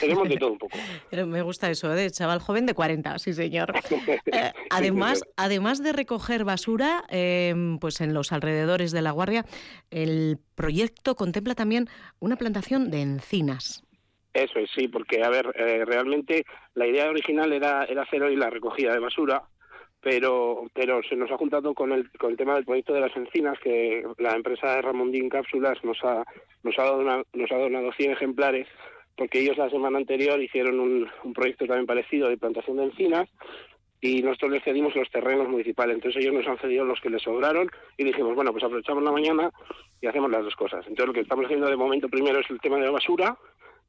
tenemos de todo un poco. *laughs*
Eh, Me gusta eso, de chaval joven de 40, sí señor. *laughs* Eh, además,
señor.
además de recoger basura, eh, pues en los alrededores de la Guardia, el proyecto contempla también una plantación de encinas.
Eso es, sí, porque, a ver, eh, realmente la idea original era, era hacer hoy la recogida de basura, pero pero se nos ha juntado con el con el tema del proyecto de las encinas que la empresa de Ramondín Cápsulas nos ha nos ha dado nos ha donado 100 ejemplares porque ellos la semana anterior hicieron un, un proyecto también parecido de plantación de encinas y nosotros les cedimos los terrenos municipales. Entonces ellos nos han cedido los que les sobraron y dijimos, bueno, pues aprovechamos la mañana y hacemos las dos cosas. Entonces lo que estamos haciendo de momento primero es el tema de la basura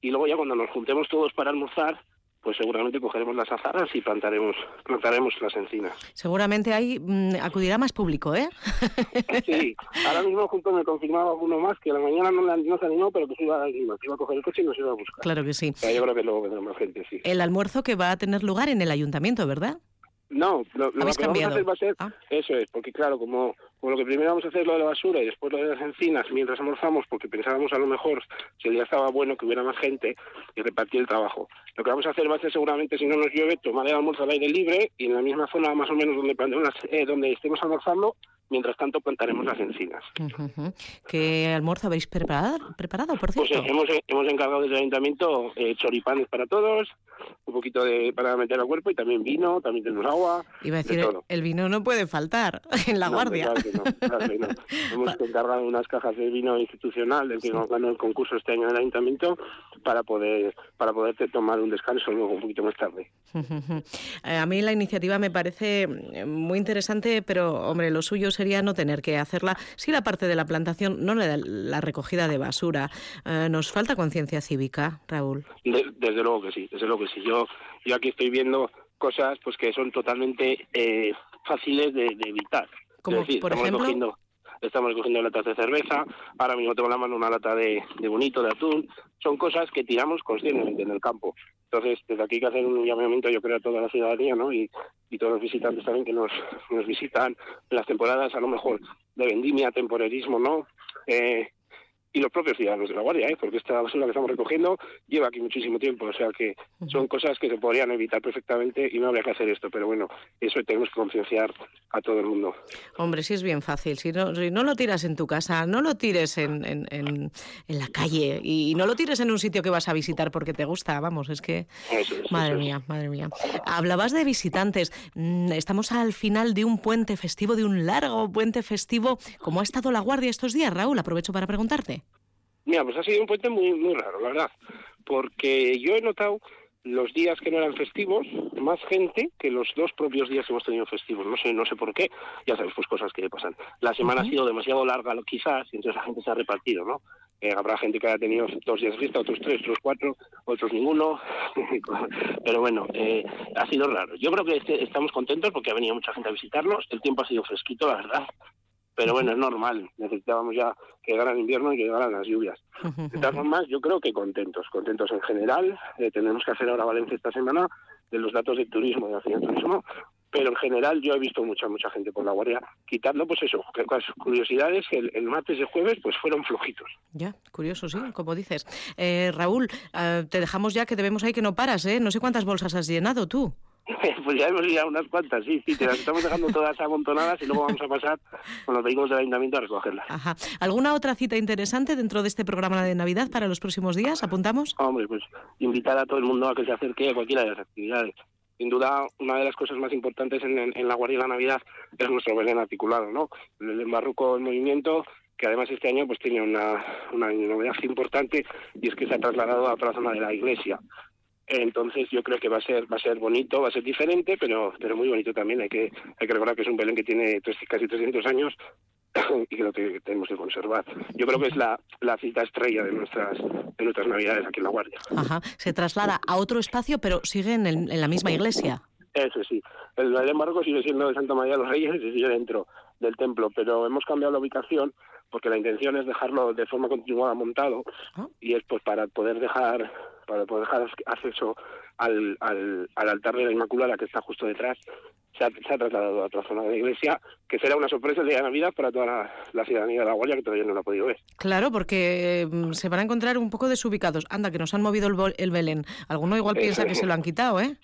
y luego ya cuando nos juntemos todos para almorzar, pues seguramente cogeremos las azarras y plantaremos plantaremos las encinas.
Seguramente ahí mm, acudirá más público, ¿eh? *laughs*
Sí, ahora mismo junto me confirmaba uno más que a la mañana no, la- no se animó, pero que se iba, iba a coger el coche y nos iba a buscar.
Claro que sí.
Yo creo que luego vendrá más gente, sí.
El almuerzo que va a tener lugar en el ayuntamiento, ¿verdad?
No, lo, lo
¿Habéis
que vamos a
cambiado?
hacer va a ser, eso es, porque claro, como, como lo que primero vamos a hacer lo de la basura y después lo de las encinas mientras almorzamos, porque pensábamos a lo mejor, si el día estaba bueno, que hubiera más gente y repartir el trabajo. Lo que vamos a hacer va a ser seguramente, si no nos llueve, tomar el almuerzo al aire libre y en la misma zona más o menos donde, eh, donde estemos almorzando, mientras tanto plantaremos las encinas.
¿Qué almuerzo habéis preparado, preparado por
Pues
cierto?
eh, hemos, hemos encargado desde el ayuntamiento eh, choripanes para todos, un poquito de para meter al cuerpo y también vino, también tenemos agua,
Iba a
de
decir,
todo.
el vino no puede faltar *laughs* en la
No,
guardia.
claro no, que no. Hemos encargado unas cajas de vino institucional del que nos ganó el concurso este año en el ayuntamiento para poder para poder tomar un descanso luego un poquito más tarde. *laughs*
Eh, A mí la iniciativa me parece eh, muy interesante, pero hombre, lo suyo sería no tener que hacerla. Sí, la parte de la plantación, no la, la recogida de basura. Eh, nos falta conciencia cívica, Raúl.
De- desde luego que sí, desde luego que sí. Yo yo aquí estoy viendo cosas pues que son totalmente eh, fáciles de, de evitar.
Como,
decir,
por
estamos
ejemplo?
estamos recogiendo latas de cerveza, ahora mismo tengo en la mano una lata de, de bonito, de atún, son cosas que tiramos conscientemente en el campo. Entonces, desde aquí hay que hacer un llamamiento, yo creo, a toda la ciudadanía, ¿no? Y, y todos los visitantes también que nos, nos visitan las temporadas, a lo mejor, de vendimia, temporerismo, ¿no? Eh, y los propios ciudadanos de la Guardia, ¿eh? porque esta basura que estamos recogiendo lleva aquí muchísimo tiempo, o sea que son cosas que se podrían evitar perfectamente y no habría que hacer esto, pero bueno, eso tenemos que concienciar a todo el mundo.
Hombre, sí es bien fácil. Si no, si no lo tiras en tu casa, no lo tires en, en, en- en la calle y no lo tires en un sitio que vas a visitar porque te gusta. Vamos, es que...
Eso es,
Madre
eso es.
mía, madre mía. Hablabas de visitantes. Mm, Estamos al final de un puente festivo, de un largo puente festivo. ¿Cómo ha estado la guardia estos días, Raúl? Aprovecho para preguntarte.
Mira, pues ha sido un puente muy, muy raro, la verdad, porque yo he notado los días que no eran festivos, más gente que los dos propios días que hemos tenido festivos. No sé, no sé por qué. Ya sabes, pues cosas que le pasan. La semana ha sido demasiado larga, quizás, y entonces la gente se ha repartido, ¿no? Eh, habrá gente que haya tenido dos días de fiesta, otros tres, otros cuatro, otros ninguno. *laughs* Pero bueno, eh, ha sido raro. Yo creo que este- estamos contentos porque ha venido mucha gente a visitarnos. El tiempo ha sido fresquito, la verdad. Pero bueno, es normal. Necesitábamos ya que llegara el invierno y que llegaran las lluvias. De todas formas, yo creo que contentos, contentos en general. Eh, tenemos que hacer ahora Valencia esta semana de los datos de turismo, de acción turismo, pero en general yo he visto mucha, mucha gente por la guardia, quitando pues eso, que las curiosidades, que el, el martes y jueves pues fueron flojitos.
Ya, curioso, sí, como dices. Eh, Raúl, eh, te dejamos ya que debemos ahí que no paras, ¿eh? No sé cuántas bolsas has llenado tú. *laughs*
pues ya hemos ya unas cuantas, sí, sí, te las estamos dejando todas amontonadas y luego vamos a pasar con los vehículos del ayuntamiento a recogerlas.
Ajá. ¿Alguna otra cita interesante dentro de este programa de Navidad para los próximos días? ¿Apuntamos?
Hombre, pues invitar a todo el mundo a que se acerque a cualquiera de las actividades. Sin duda, una de las cosas más importantes en, en- en la Guardia de la Navidad es nuestro Belén articulado, ¿no? El Belén Barroco en movimiento, que además este año pues tiene una, una novedad importante y es que se ha trasladado a toda la zona de la iglesia. Entonces yo creo que va a ser va a ser bonito, va a ser diferente, pero pero muy bonito también. Hay que hay que recordar que es un Belén que tiene tres- casi 300 años *coughs* y que lo que tenemos que conservar. Yo creo que es la, la cita estrella de nuestras de nuestras Navidades aquí en la Guardia.
Ajá. Se traslada a otro espacio, pero sigue en, el- en la misma iglesia.
Eso sí. El Belén Barroco sigue siendo de Santa María de los Reyes y sigue dentro del templo, pero hemos cambiado la ubicación porque la intención es dejarlo de forma continuada montado y es pues para poder dejar para poder dejar acceso al, al, al altar de la Inmaculada que está justo detrás. Se ha, se ha trasladado a otra zona de la iglesia, que será una sorpresa el día de Navidad para toda la, la ciudadanía de la Guardia que todavía no lo ha podido ver.
Claro, porque mm, se van a encontrar un poco desubicados. Anda, que nos han movido el, el Belén. Alguno igual piensa que se lo han quitado, ¿eh?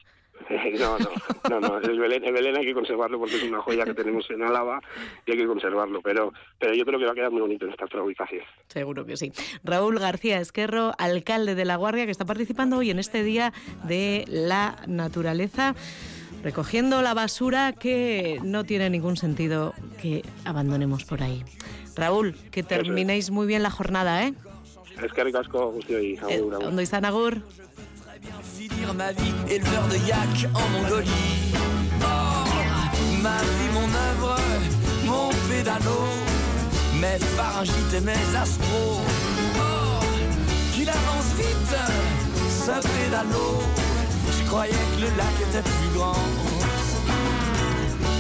*laughs*
No, no, no, no. El Belén, el Belén hay que conservarlo porque es una joya que tenemos en Álava y hay que conservarlo. Pero, pero yo creo que va a quedar muy bonito en esta otra ubicación.
Seguro que sí. Raúl García Esquerro, alcalde de La Guardia, que está participando hoy en este Día de la Naturaleza. recogiendo la basura que no tiene ningún sentido que abandonemos por ahí. Raúl, que terminéis muy bien la jornada, ¿eh?
Es que ricasco, guztioi,
Eh,
agur,
finir ma vie éleveur de yak en Mongolie. Oh, ma vie, mon œuvre, mon pédalo, mes pharyngites et mes astros. Oh, qu'il avance vite, ce pédalo. Je croyais que le lac était plus grand.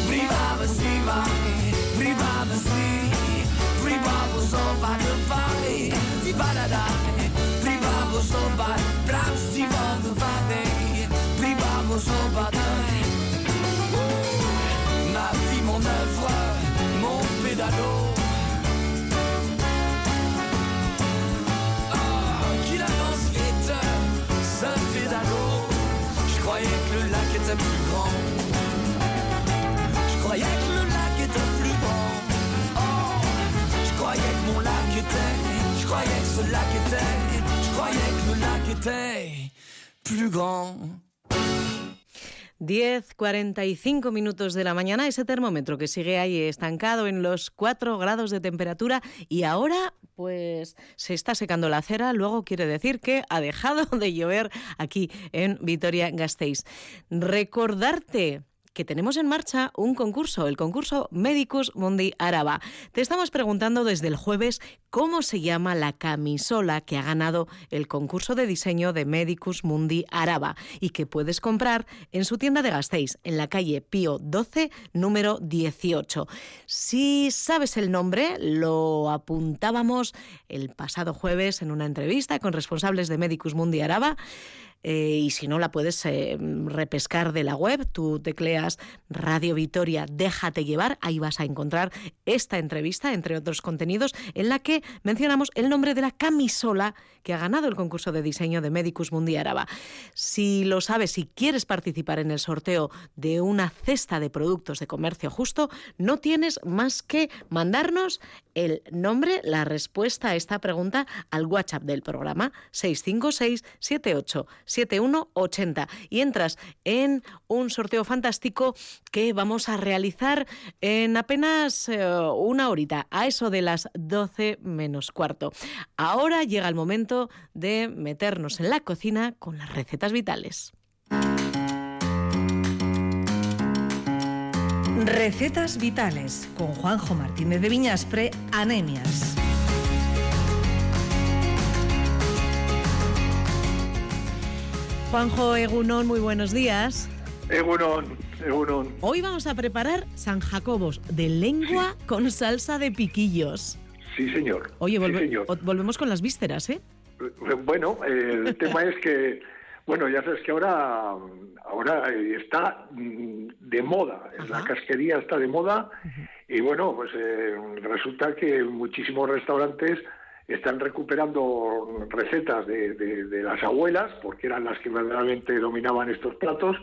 Bribave, si, bribave, soba de Paris, Ma vie, mon œuvre, mon pédalo. Oh, qu'il avance vite, ce pédalo. Je croyais que le lac était plus grand. Je croyais que le lac était plus grand. Oh, je croyais que mon lac était. Je croyais que ce lac était. Je croyais que le lac était plus grand.
10.45 minutos de la mañana, ese termómetro que sigue ahí estancado en los 4 grados de temperatura y ahora pues se está secando la acera, luego quiere decir que ha dejado de llover aquí en Vitoria-Gasteiz. Recordarte que tenemos en marcha un concurso, el concurso Medicus Mundi Araba. Te estamos preguntando desde el jueves cómo se llama la camisola que ha ganado el concurso de diseño de Medicus Mundi Araba y que puedes comprar en su tienda de Gasteiz, en la calle Pío 12, número 18. Si sabes el nombre, lo apuntábamos el pasado jueves en una entrevista con responsables de Medicus Mundi Araba. Eh, y si no la puedes eh, repescar de la web, tú tecleas Radio Vitoria, déjate llevar, ahí vas a encontrar esta entrevista, entre otros contenidos, en la que mencionamos el nombre de la camisola que ha ganado el concurso de diseño de Medicus Mundi Araba. Si lo sabes, si quieres participar en el sorteo de una cesta de productos de comercio justo, no tienes más que mandarnos el nombre, la respuesta a esta pregunta al WhatsApp del programa 656 78 7180 y entras en un sorteo fantástico que vamos a realizar en apenas eh, una horita, a eso de las 12 menos cuarto. Ahora llega el momento de meternos en la cocina con las recetas vitales.
Recetas vitales con Juanjo Martínez de Viñaspre, anemias.
Juanjo Egunón, muy buenos días.
Egunon, Egunon.
Hoy vamos a preparar San Jacobos de lengua con salsa de piquillos.
Sí, señor.
Oye,
Sí,
volve-
señor.
volvemos con las vísceras, ¿eh?
Bueno, el *laughs* tema es que, bueno, ya sabes que ahora, ahora está mm, de moda, la casquería está de moda y bueno, pues eh, resulta que muchísimos restaurantes están recuperando recetas de, de- de las abuelas, porque eran las que verdaderamente dominaban estos platos,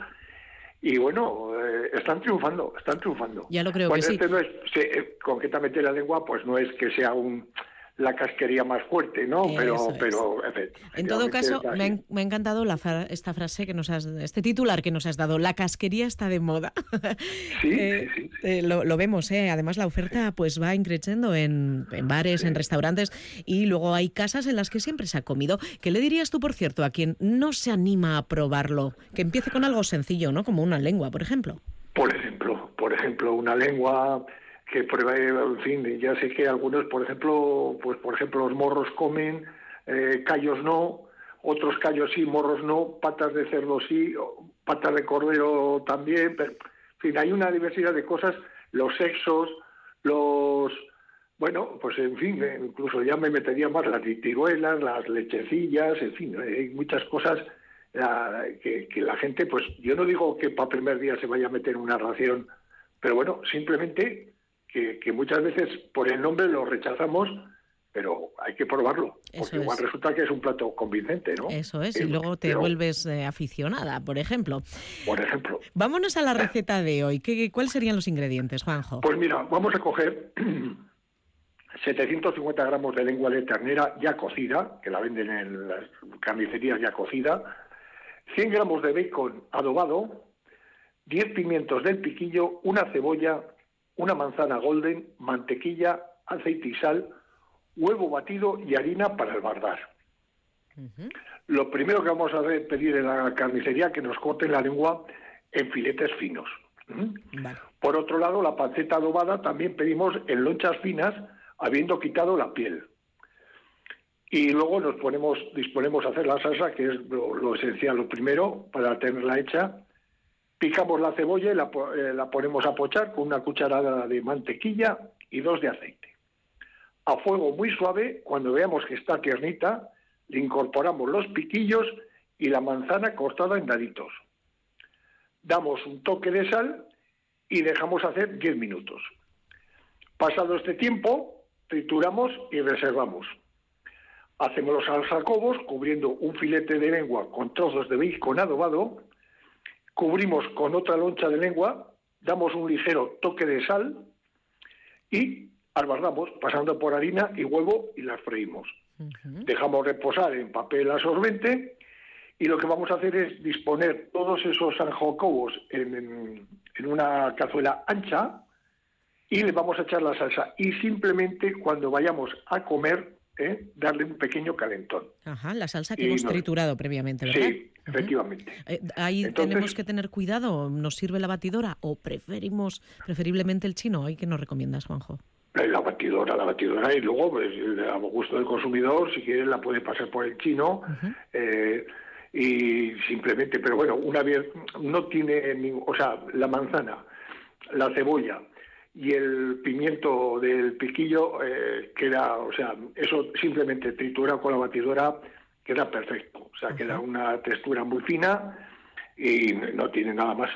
y bueno, eh, están triunfando, están triunfando.
Ya lo creo
Bueno,
que sí.
este no es, sí, eh, concretamente la lengua, pues no es que sea un la casquería más fuerte, ¿no? pero,
es.
pero efe-
En todo caso, me ha,
así.
en- me ha encantado la fra- esta frase que nos has, este titular que nos has dado. La casquería está de moda. *laughs* Eh, eh, lo, lo vemos, ¿eh? Además, la oferta pues va increciendo en, en bares, en restaurantes y luego hay casas en las que siempre se ha comido. ¿Qué le dirías tú, por cierto, a quien no se anima a probarlo? Que empiece con algo sencillo, ¿no? Como una lengua, por ejemplo.
Por ejemplo, por ejemplo, una lengua que pruebe, en fin, ya sé que algunos, por ejemplo, pues por ejemplo los morros comen, eh, callos no, otros callos sí, morros no, patas de cerdo sí, patas de cordero también, pero, en fin, hay una diversidad de cosas, los sexos, los bueno, pues en fin, eh, incluso ya me metería más las tiruelas, las lechecillas, en fin, eh, hay muchas cosas que, que la gente, pues yo no digo que para primer día se vaya a meter una ración, pero bueno, simplemente que, que muchas veces por el nombre lo rechazamos, pero hay que probarlo,
Eso
porque igual
es.
resulta que es un plato convincente, ¿no?
Eso es,
Eh,
y luego te
pero,
vuelves eh, aficionada, por ejemplo.
Por ejemplo.
Vámonos a la receta de hoy. ¿Qué, ¿Cuáles serían los ingredientes, Juanjo?
Pues mira, vamos a coger *clears throat* 750 gramos de lengua de ternera ya cocida, que la venden en las carnicerías ya cocida, 100 gramos de bacon adobado, 10 pimientos del piquillo, una cebolla, una manzana golden, mantequilla, aceite y sal, huevo batido y harina para albardar. Lo primero que vamos a hacer- pedir en la carnicería que nos corten la lengua en filetes finos. ¿Mm? Por otro lado, la panceta adobada también pedimos en lonchas finas, habiendo quitado la piel. Y luego nos ponemos, disponemos a hacer la salsa, que es lo, lo esencial. Lo primero, para tenerla hecha, picamos la cebolla y eh, la ponemos a pochar con una cucharada de mantequilla y dos de aceite. A fuego muy suave, cuando veamos que está tiernita, le incorporamos los piquillos y la manzana cortada en daditos. Damos un toque de sal y dejamos hacer 10 minutos. Pasado este tiempo, trituramos y reservamos. Hacemos los alzacobos cubriendo un filete de lengua con trozos de bacon adobado, cubrimos con otra loncha de lengua, damos un ligero toque de sal y albardamos pasando por harina y huevo y las freímos. Dejamos reposar en papel absorbente y lo que vamos a hacer es disponer todos esos anjocobos en, en- en una cazuela ancha y le vamos a echar la salsa y simplemente cuando vayamos a comer ¿eh? darle un pequeño calentón.
Ajá, la salsa que
Y
hemos
nos-
triturado previamente, ¿verdad?
Sí, efectivamente.
Eh, ahí
Entonces-
tenemos que tener cuidado. ¿Nos sirve la batidora o preferimos preferiblemente el chino? ¿Ahí qué nos recomiendas, Juanjo?
La batidora, la batidora y luego pues, a gusto del consumidor, si quiere la puede pasar por el chino eh, y simplemente, pero bueno, una vez no tiene, ningún- o sea, la manzana, la cebolla y el pimiento del piquillo eh, queda, o sea, eso simplemente tritura con la batidora queda perfecto, o sea, queda una textura muy fina y no tiene nada más.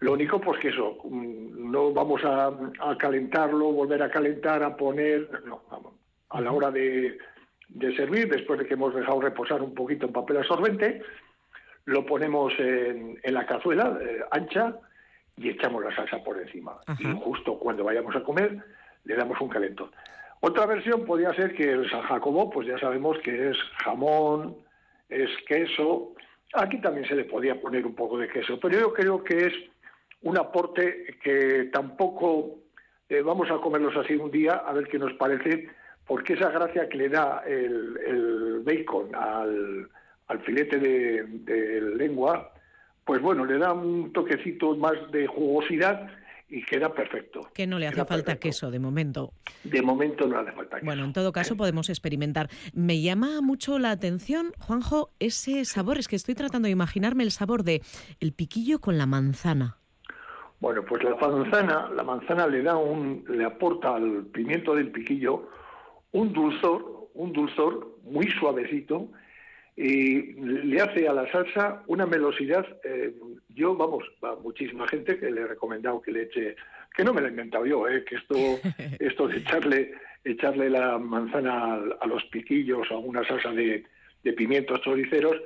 Lo único, pues que eso, mm, no vamos a, a calentarlo, volver a calentar, a poner, no, a la hora de, de servir, después de que hemos dejado reposar un poquito en papel absorbente, lo ponemos en, en la cazuela eh, ancha y echamos la salsa por encima. Y justo cuando vayamos a comer, le damos un calentón. Otra versión podría ser que el San Jacobo, pues ya sabemos que es jamón, es queso. Aquí también se le podía poner un poco de queso, pero yo creo que es un aporte que tampoco eh, vamos a comerlos así un día a ver qué nos parece, porque esa gracia que le da el, el bacon al, al filete de, de lengua, pues bueno, le da un toquecito más de jugosidad y queda perfecto.
Que no le hace falta queso de momento.
De momento no hace falta.
Bueno, en todo caso podemos experimentar. Me llama mucho la atención, Juanjo, ese sabor. Es que estoy tratando de imaginarme el sabor de el piquillo con la manzana.
Bueno, pues la manzana, la manzana le da un, le aporta al pimiento del piquillo un dulzor, un dulzor muy suavecito y le hace a la salsa una melosidad. eh, yo, vamos, a muchísima gente que le he recomendado que le eche, que no me lo he inventado yo, eh, que esto, *laughs* esto de echarle, echarle la manzana a, a los piquillos o a una salsa de, de pimientos choriceros,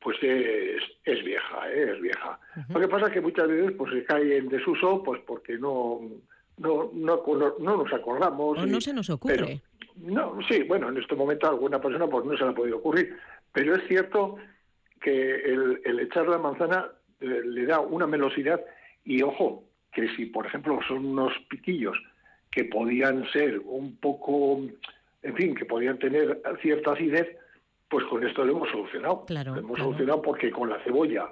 pues es, es vieja, ¿eh? es vieja. Lo que pasa es que muchas veces pues se cae en desuso, pues porque no no no, no, no nos acordamos.
O
y-
no se nos ocurre.
pero- no, sí, bueno, en este momento a alguna persona pues no se le ha podido ocurrir, pero es cierto que el, el echar la manzana eh, le da una melosidad y ojo, que si por ejemplo son unos piquillos que podían ser un poco, en fin, que podían tener cierta acidez, pues con esto lo hemos solucionado.
Claro,
lo hemos
claro.
solucionado porque con la cebolla,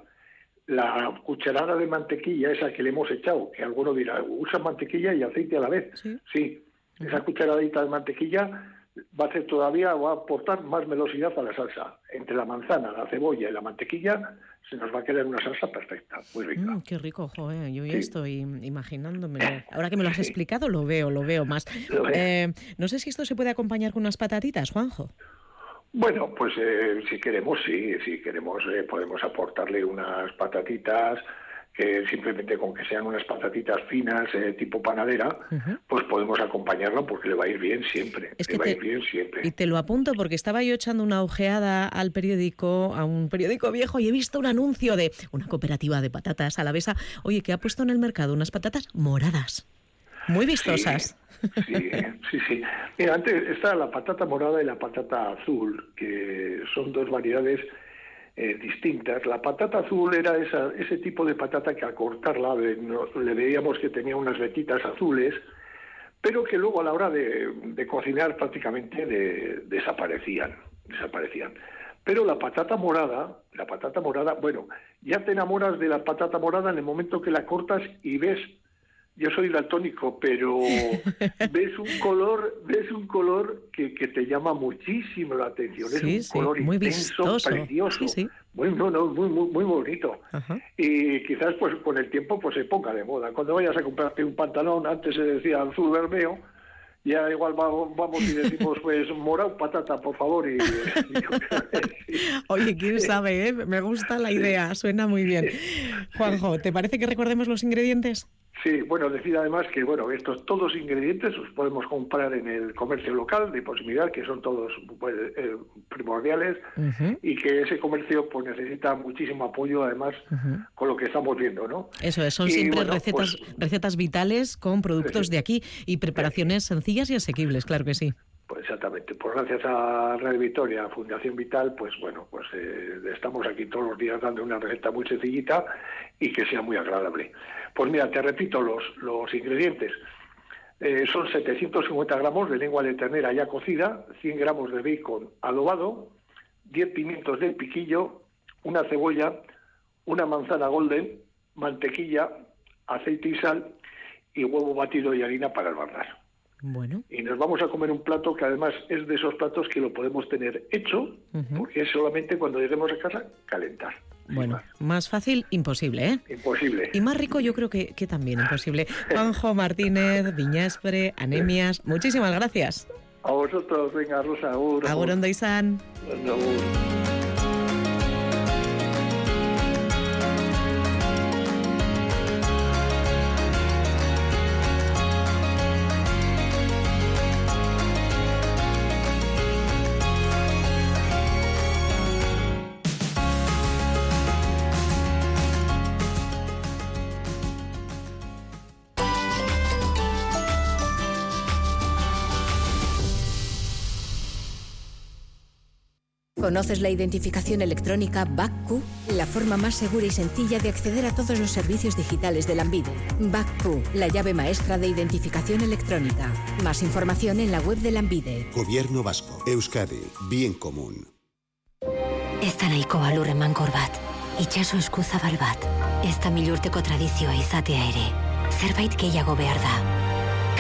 la cucharada de mantequilla esa que le hemos echado, que alguno dirá, usa mantequilla y aceite a la vez. Sí, esa cucharadita de mantequilla va a hacer todavía, va a aportar más velocidad a la salsa. Entre la manzana, la cebolla y la mantequilla se nos va a quedar una salsa perfecta, muy rica.
Mm, qué rico, joder. Yo ya
Sí.
estoy imaginándomelo. Ahora que me lo has explicado, lo veo, lo veo más. *laughs*
Lo.
Eh, no sé si esto se puede acompañar con unas patatitas, Juanjo.
Bueno, pues eh, si queremos, sí, si queremos, eh, podemos aportarle unas patatitas, que simplemente con que sean unas patatitas finas, eh, tipo panadera, pues podemos acompañarlo porque le va a ir bien siempre.
Es
le va a ir bien siempre.
Y te lo apunto porque estaba yo echando una ojeada al periódico, a un periódico viejo, y he visto un anuncio de una cooperativa de patatas alavesa, oye, que ha puesto en el mercado unas patatas moradas. Muy vistosas.
Sí, sí, sí. Mira, antes está la patata morada y la patata azul, que son dos variedades eh, distintas. La patata azul era ese tipo de patata que al cortarla le veíamos que tenía unas vetitas azules, pero que luego a la hora de, cocinar prácticamente de- desaparecían, desaparecían. Pero la patata morada, la patata morada, bueno, ya te enamoras de la patata morada en el momento que la cortas y ves, yo soy daltónico, pero *laughs* ves un color, ves un color que, que te llama muchísimo la atención. es un
sí,
color
muy
intenso,
vistoso.
precioso.
Sí.
Muy, no, no, muy, muy, muy bonito. Y quizás pues con el tiempo pues se ponga de moda. Cuando vayas a comprarte un pantalón, antes se decía azul bermeo, ya igual va- vamos y decimos pues *laughs* morado patata, por favor. Y, *laughs*
Oye, quién sabe, ¿eh? Me gusta la idea, suena muy bien. Juanjo, ¿te parece que recordemos los ingredientes?
Sí, bueno, decir además que bueno, estos todos ingredientes los podemos comprar en el comercio local de proximidad, que son todos pues, eh, primordiales, y que ese comercio pues necesita muchísimo apoyo además con lo que estamos viendo, ¿no?
Eso es, son
Y,
siempre
bueno,
recetas,
pues,
recetas vitales con productos de aquí y preparaciones sencillas y asequibles, claro que sí.
Pues exactamente, pues gracias a Radio Victoria, Fundación Vital, pues bueno, pues eh, estamos aquí todos los días dando una receta muy sencillita y que sea muy agradable. Pues mira, te repito los, los ingredientes. Eh, son 750 gramos de lengua de ternera ya cocida, 100 gramos de bacon adobado, 10 pimientos del piquillo, una cebolla, una manzana golden, mantequilla, aceite y sal y huevo batido y harina para albarrar
Bueno.
y nos vamos a comer un plato que además es de esos platos que lo podemos tener hecho, porque es solamente cuando lleguemos a casa calentar.
Bueno, más fácil, imposible, ¿eh?
Imposible.
Y más rico yo creo que, que también imposible. Juanjo Martínez, Viñaspre, Anemias, muchísimas gracias.
A vosotros, venga, Rosa, agur.
Agur ondo izan.
Agur.
¿Conoces la identificación electrónica BACQ? La forma más segura y sencilla de acceder a todos los servicios digitales de la Ambide. BACQ, la llave maestra de identificación electrónica. Más información en la web de la Ambide.
Gobierno vasco. Euskadi. Bien común.
Ez da nahikoa lur emankor bat, itxaso eskuzabal bat, ez da milurteko tradizioa izatea ere. Zerbait gehiago behar da.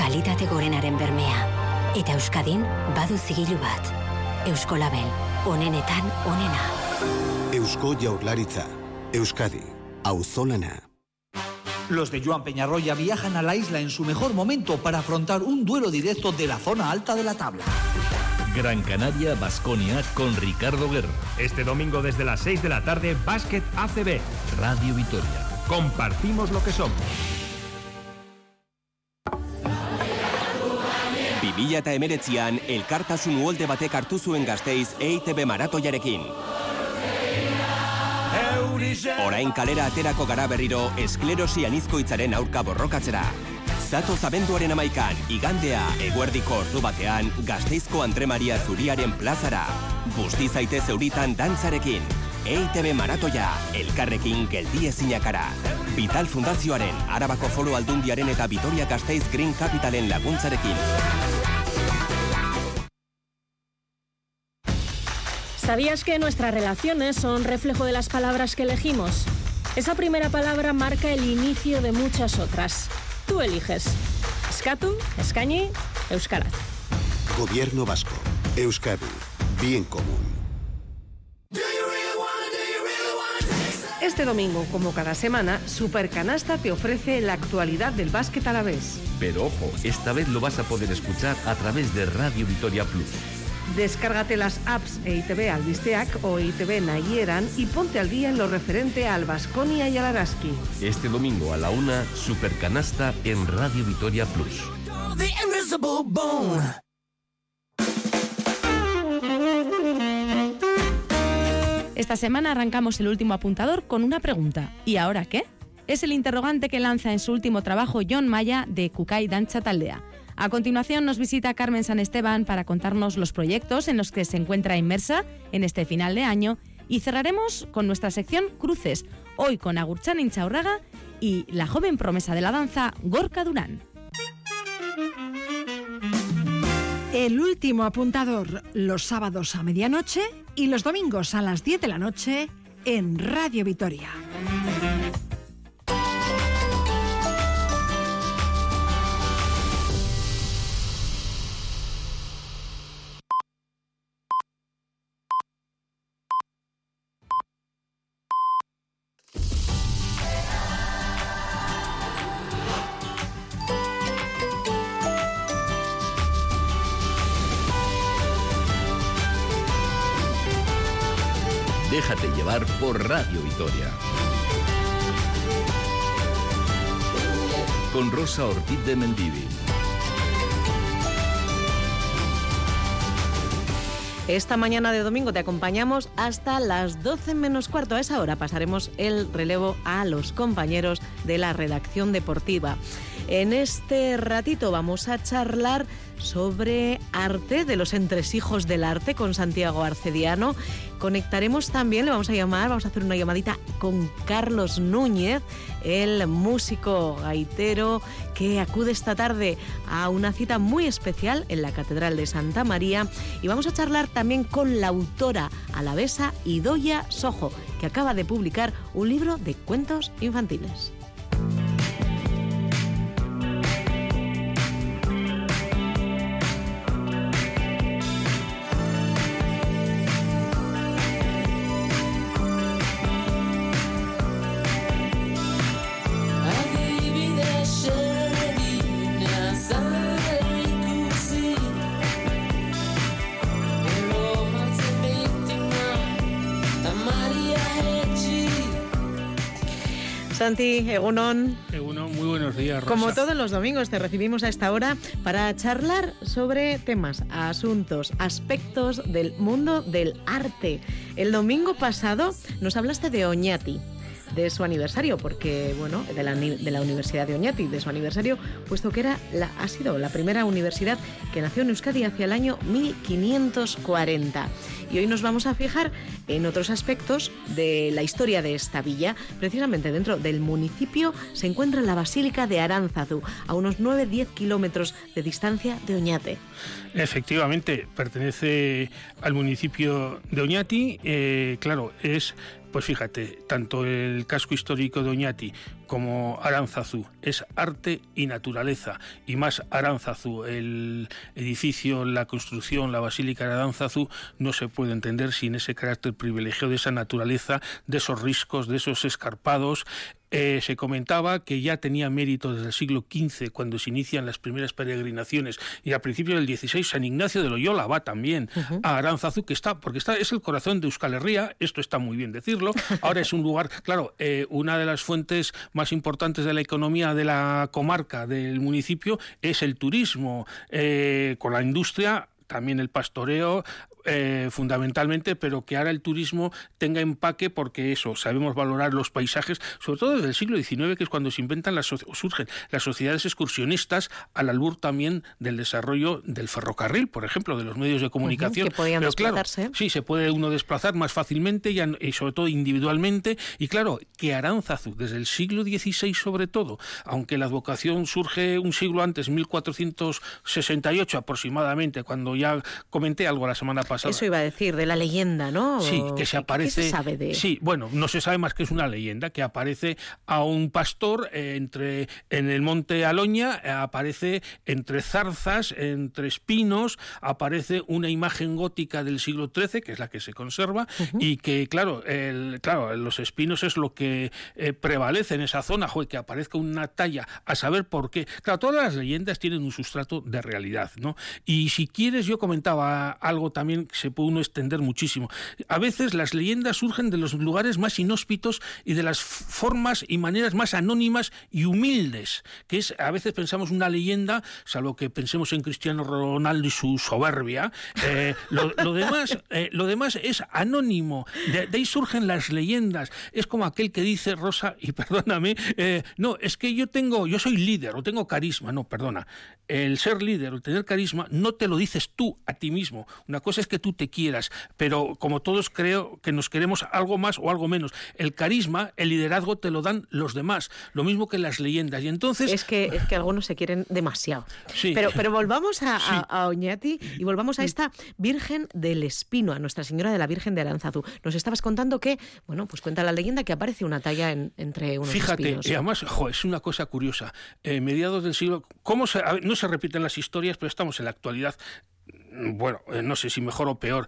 Kalitate gorenaren bermea. Eta Euskadin badu zigilu bat. Eusko Label, onenetan onena.
Eusko Jaurlaritza. Euskadi. Auzolana.
Los de Joan Peñarroya viajan a la isla en su mejor momento para afrontar un duelo directo de la zona alta de la tabla.
Gran Canaria Basconia con Ricardo Guerra.
Este domingo desde las 6 de la tarde, Básquet ACB.
Radio Vitoria.
Compartimos lo que somos.
2000 eta emeretzian, elkartasun uolde batek hartu zuen gazteiz EITB maratoiarekin. Orain kalera aterako gara berriro esklerosi anizkoitzaren aurka borrokatzera. Zatoz abenduaren amaikan, igandea, eguerdiko ordu batean, gazteizko Andre Maria Zuriaren plazara. Busti zaitez euritan dantzarekin. EITB maratoia, elkarrekin geldi ezinakara. Vital Fundazioaren, Arabako Foro Aldundiaren eta Vitoria Gasteiz Green Capitalen laguntzarekin.
¿Sabías que nuestras relaciones son reflejo de las palabras que elegimos? Esa primera palabra marca el inicio de muchas otras. Tú eliges. Eskatu, eskañi, euskaraz.
Gobierno vasco. Euskadi. Bien común.
Este domingo, como cada semana, Supercanasta te ofrece la actualidad del básquet a la vez.
Pero ojo, esta vez lo vas a poder escuchar a través de Radio Vitoria Plus.
Descárgate las apps EITB Albisteac o EITB Nayieran y ponte al día en lo referente al Vasconia y al Araski.
Este domingo a la una, Supercanasta en Radio Vitoria Plus.
Esta semana arrancamos el último apuntador con una pregunta. ¿Y ahora qué? Es el interrogante que lanza en su último trabajo John Maya de Kukai Dancha Taldea. A continuación nos visita Carmen San Esteban para contarnos los proyectos en los que se encuentra inmersa en este final de año Y cerraremos con nuestra sección Cruces, hoy con Agurchan Inchaurraga y la joven promesa de la danza, Gorka Durán.
El último apuntador los sábados a medianoche y los domingos a las 10 de la noche en Radio Vitoria.
Déjate llevar por Radio Vitoria. Con Rosa Ortiz de Mendivi.
Esta mañana de domingo te acompañamos hasta las 12 menos cuarto. A esa hora pasaremos el relevo a los compañeros de la redacción deportiva. En este ratito vamos a charlar sobre arte, de los entresijos del arte con Santiago Arcediano. Conectaremos también, le vamos a llamar, vamos a hacer una llamadita con Carlos Núñez, el músico gaitero que acude esta tarde a una cita muy especial en la Catedral de Santa María. Y vamos a charlar también con la autora alavesa Idoya Sojo, que acaba de publicar un libro de cuentos infantiles. Santi, Egunon.
Egunon, muy buenos días, Rosa.
Como todos los domingos te recibimos a esta hora para charlar sobre temas, asuntos, aspectos del mundo del arte. El domingo pasado nos hablaste de Oñati de su aniversario, porque, bueno, de la, de la Universidad de Oñati, de su aniversario, puesto que era la, ha sido la primera universidad que nació en Euskadi hacia el año 1540. Y hoy nos vamos a fijar en otros aspectos de la historia de esta villa. Precisamente dentro del municipio se encuentra la Basílica de Aránzazu, a unos 9-10 kilómetros de distancia de Oñate.
Efectivamente, pertenece al municipio de Oñati. eh, claro, es, pues fíjate, tanto el casco histórico de Oñati como Aránzazu es arte y naturaleza. Y más Aránzazu, el edificio, la construcción, la basílica de Aránzazu, no se puede entender sin ese carácter privilegiado de esa naturaleza, de esos riscos, de esos escarpados. Eh, se comentaba que ya tenía mérito desde el siglo XV, cuando se inician las primeras peregrinaciones, y a principios del XVI San Ignacio de Loyola va también a Aránzazu, que está, porque está, es el corazón de Euskal Herria, esto está muy bien decirlo, ahora es un lugar, claro, eh, una de las fuentes más importantes de la economía de la comarca, del municipio, es el turismo, eh, con la industria también el pastoreo, eh, fundamentalmente, pero que ahora el turismo tenga empaque porque eso, sabemos valorar los paisajes, sobre todo desde el siglo XIX, que es cuando se inventan las, surgen las sociedades excursionistas al albur también del desarrollo del ferrocarril, por ejemplo, de los medios de comunicación.
que podían
Pero claro,
desplazarse.
Sí, se puede uno desplazar más fácilmente y sobre todo individualmente. Y claro, que Aránzazu, desde el siglo XVI sobre todo, aunque la advocación surge un siglo antes, 1468 aproximadamente, cuando ya comenté algo la semana pasada.
Eso iba a decir, de la leyenda, ¿no?
Sí, que
¿Qué-
se aparece.
¿Qué se sabe de
Sí, bueno, no se sabe más que es una leyenda, que aparece a un pastor eh, entre en el monte Aloña, eh, aparece entre zarzas, entre espinos, aparece una imagen gótica del siglo XIII, que es la que se conserva, y que, claro, el, claro, los espinos es lo que eh, prevalece en esa zona, joder, que aparezca una talla, a saber por qué. Claro, todas las leyendas tienen un sustrato de realidad, ¿no? Y si quieres, yo comentaba algo también se puede uno extender muchísimo. A veces las leyendas surgen de los lugares más inhóspitos y de las formas y maneras más anónimas y humildes, que es, a veces pensamos una leyenda, salvo que pensemos en Cristiano Ronaldo y su soberbia, eh, lo, demás, eh, lo demás es anónimo, de, de ahí surgen las leyendas, es como aquel que dice, Rosa, y *laughs* perdóname, eh, no, es que yo tengo, yo soy líder o tengo carisma, no, perdona, el ser líder o tener carisma no te lo dices tú a ti mismo, una cosa es es que tú te quieras, pero como todos creo que nos queremos algo más o algo menos. El carisma, el liderazgo te lo dan los demás, lo mismo que las leyendas. Y entonces...
Es que, es que algunos se quieren demasiado.
Sí.
Pero, pero volvamos a, a- a Oñati y volvamos a esta Virgen del Espino, a Nuestra Señora de la Virgen de Aranzazu. Nos estabas contando que, bueno, pues cuenta la leyenda que aparece una talla en- entre unos
Fíjate,
espinos.
y además, jo, es una cosa curiosa. Eh, mediados del siglo. ¿cómo se, a ver, no se repiten las historias, pero estamos en la actualidad. Bueno, eh, no sé si mejor o peor.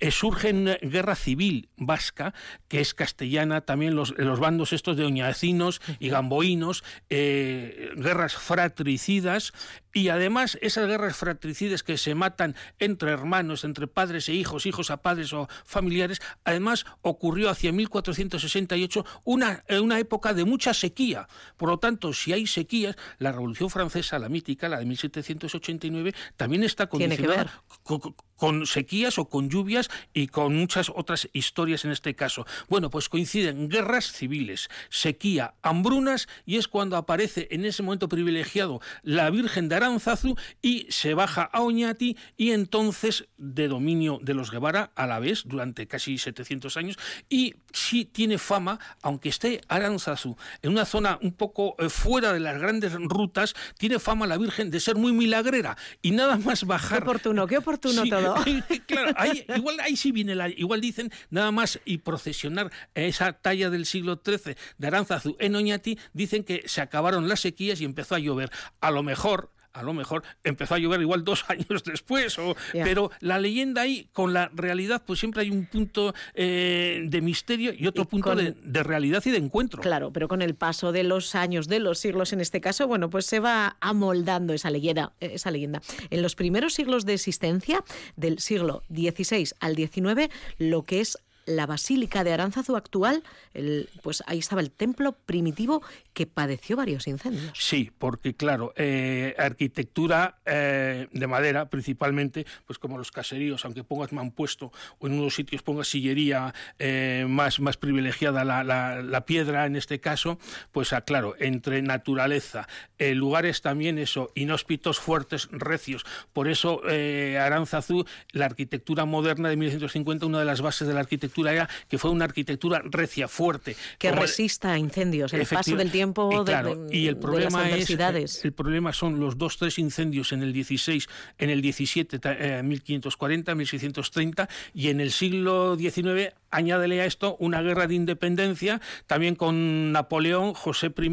Eh, surge una guerra civil vasca, que es castellana, también los, los bandos estos de oñacinos y gamboínos, eh, guerras fratricidas, y además esas guerras fratricidas que se matan entre hermanos, entre padres e hijos, hijos a padres o familiares, además ocurrió hacia 1468 una, eh, una época de mucha sequía. Por lo tanto, si hay sequías, la Revolución Francesa, la mítica, la de 1789, también está condicionada 国国。Con sequías o con lluvias y con muchas otras historias en este caso. Bueno, pues coinciden guerras civiles, sequía, hambrunas y es cuando aparece en ese momento privilegiado la Virgen de Aranzazu y se baja a Oñati y entonces de dominio de los Guevara a la vez durante casi 700 años y sí tiene fama, aunque esté Aranzazu en una zona un poco eh, fuera de las grandes rutas, tiene fama la Virgen de ser muy milagrera y nada más bajar
Qué oportuno, qué oportuno
Sí,
todo. *laughs*
claro, igual ahí sí viene la, igual dicen nada más y procesionar esa talla del siglo XIII de Aranzazu en Oñati, dicen que se acabaron las sequías y empezó a llover. A lo mejor a lo mejor empezó a llover igual dos *laughs* años después, o, pero la leyenda ahí con la realidad pues siempre hay un punto eh, de misterio y otro punto
con-
de, de realidad y de encuentro.
Claro, pero con el paso de los años, de los siglos en este caso, bueno, pues se va amoldando esa leyenda. Esa leyenda. En los primeros siglos de existencia, del siglo XVI al XIX, lo que es la Basílica de Aránzazu actual, el- pues ahí estaba el templo primitivo que padeció varios incendios.
Sí, porque claro, eh, arquitectura eh, de madera principalmente, pues como los caseríos, aunque pongas mampuesto o en unos sitios pongas sillería eh, más, más privilegiada la, la- la piedra en este caso, pues ah, claro, entre naturaleza, lugares también eso, inhóspitos, fuertes, recios. Por eso Aránzazu, la arquitectura moderna de 1950, una de las bases de la arquitectura era que fue una arquitectura recia, fuerte.
Que resista a incendios, el paso del tiempo
y
de-
claro,
de,
y el
de
problema
las
es el problema son los dos tres incendios en el 16 en el 17 ta- eh, 1540 1630 y en el siglo XIX añádele a esto una guerra de independencia también con Napoleón José I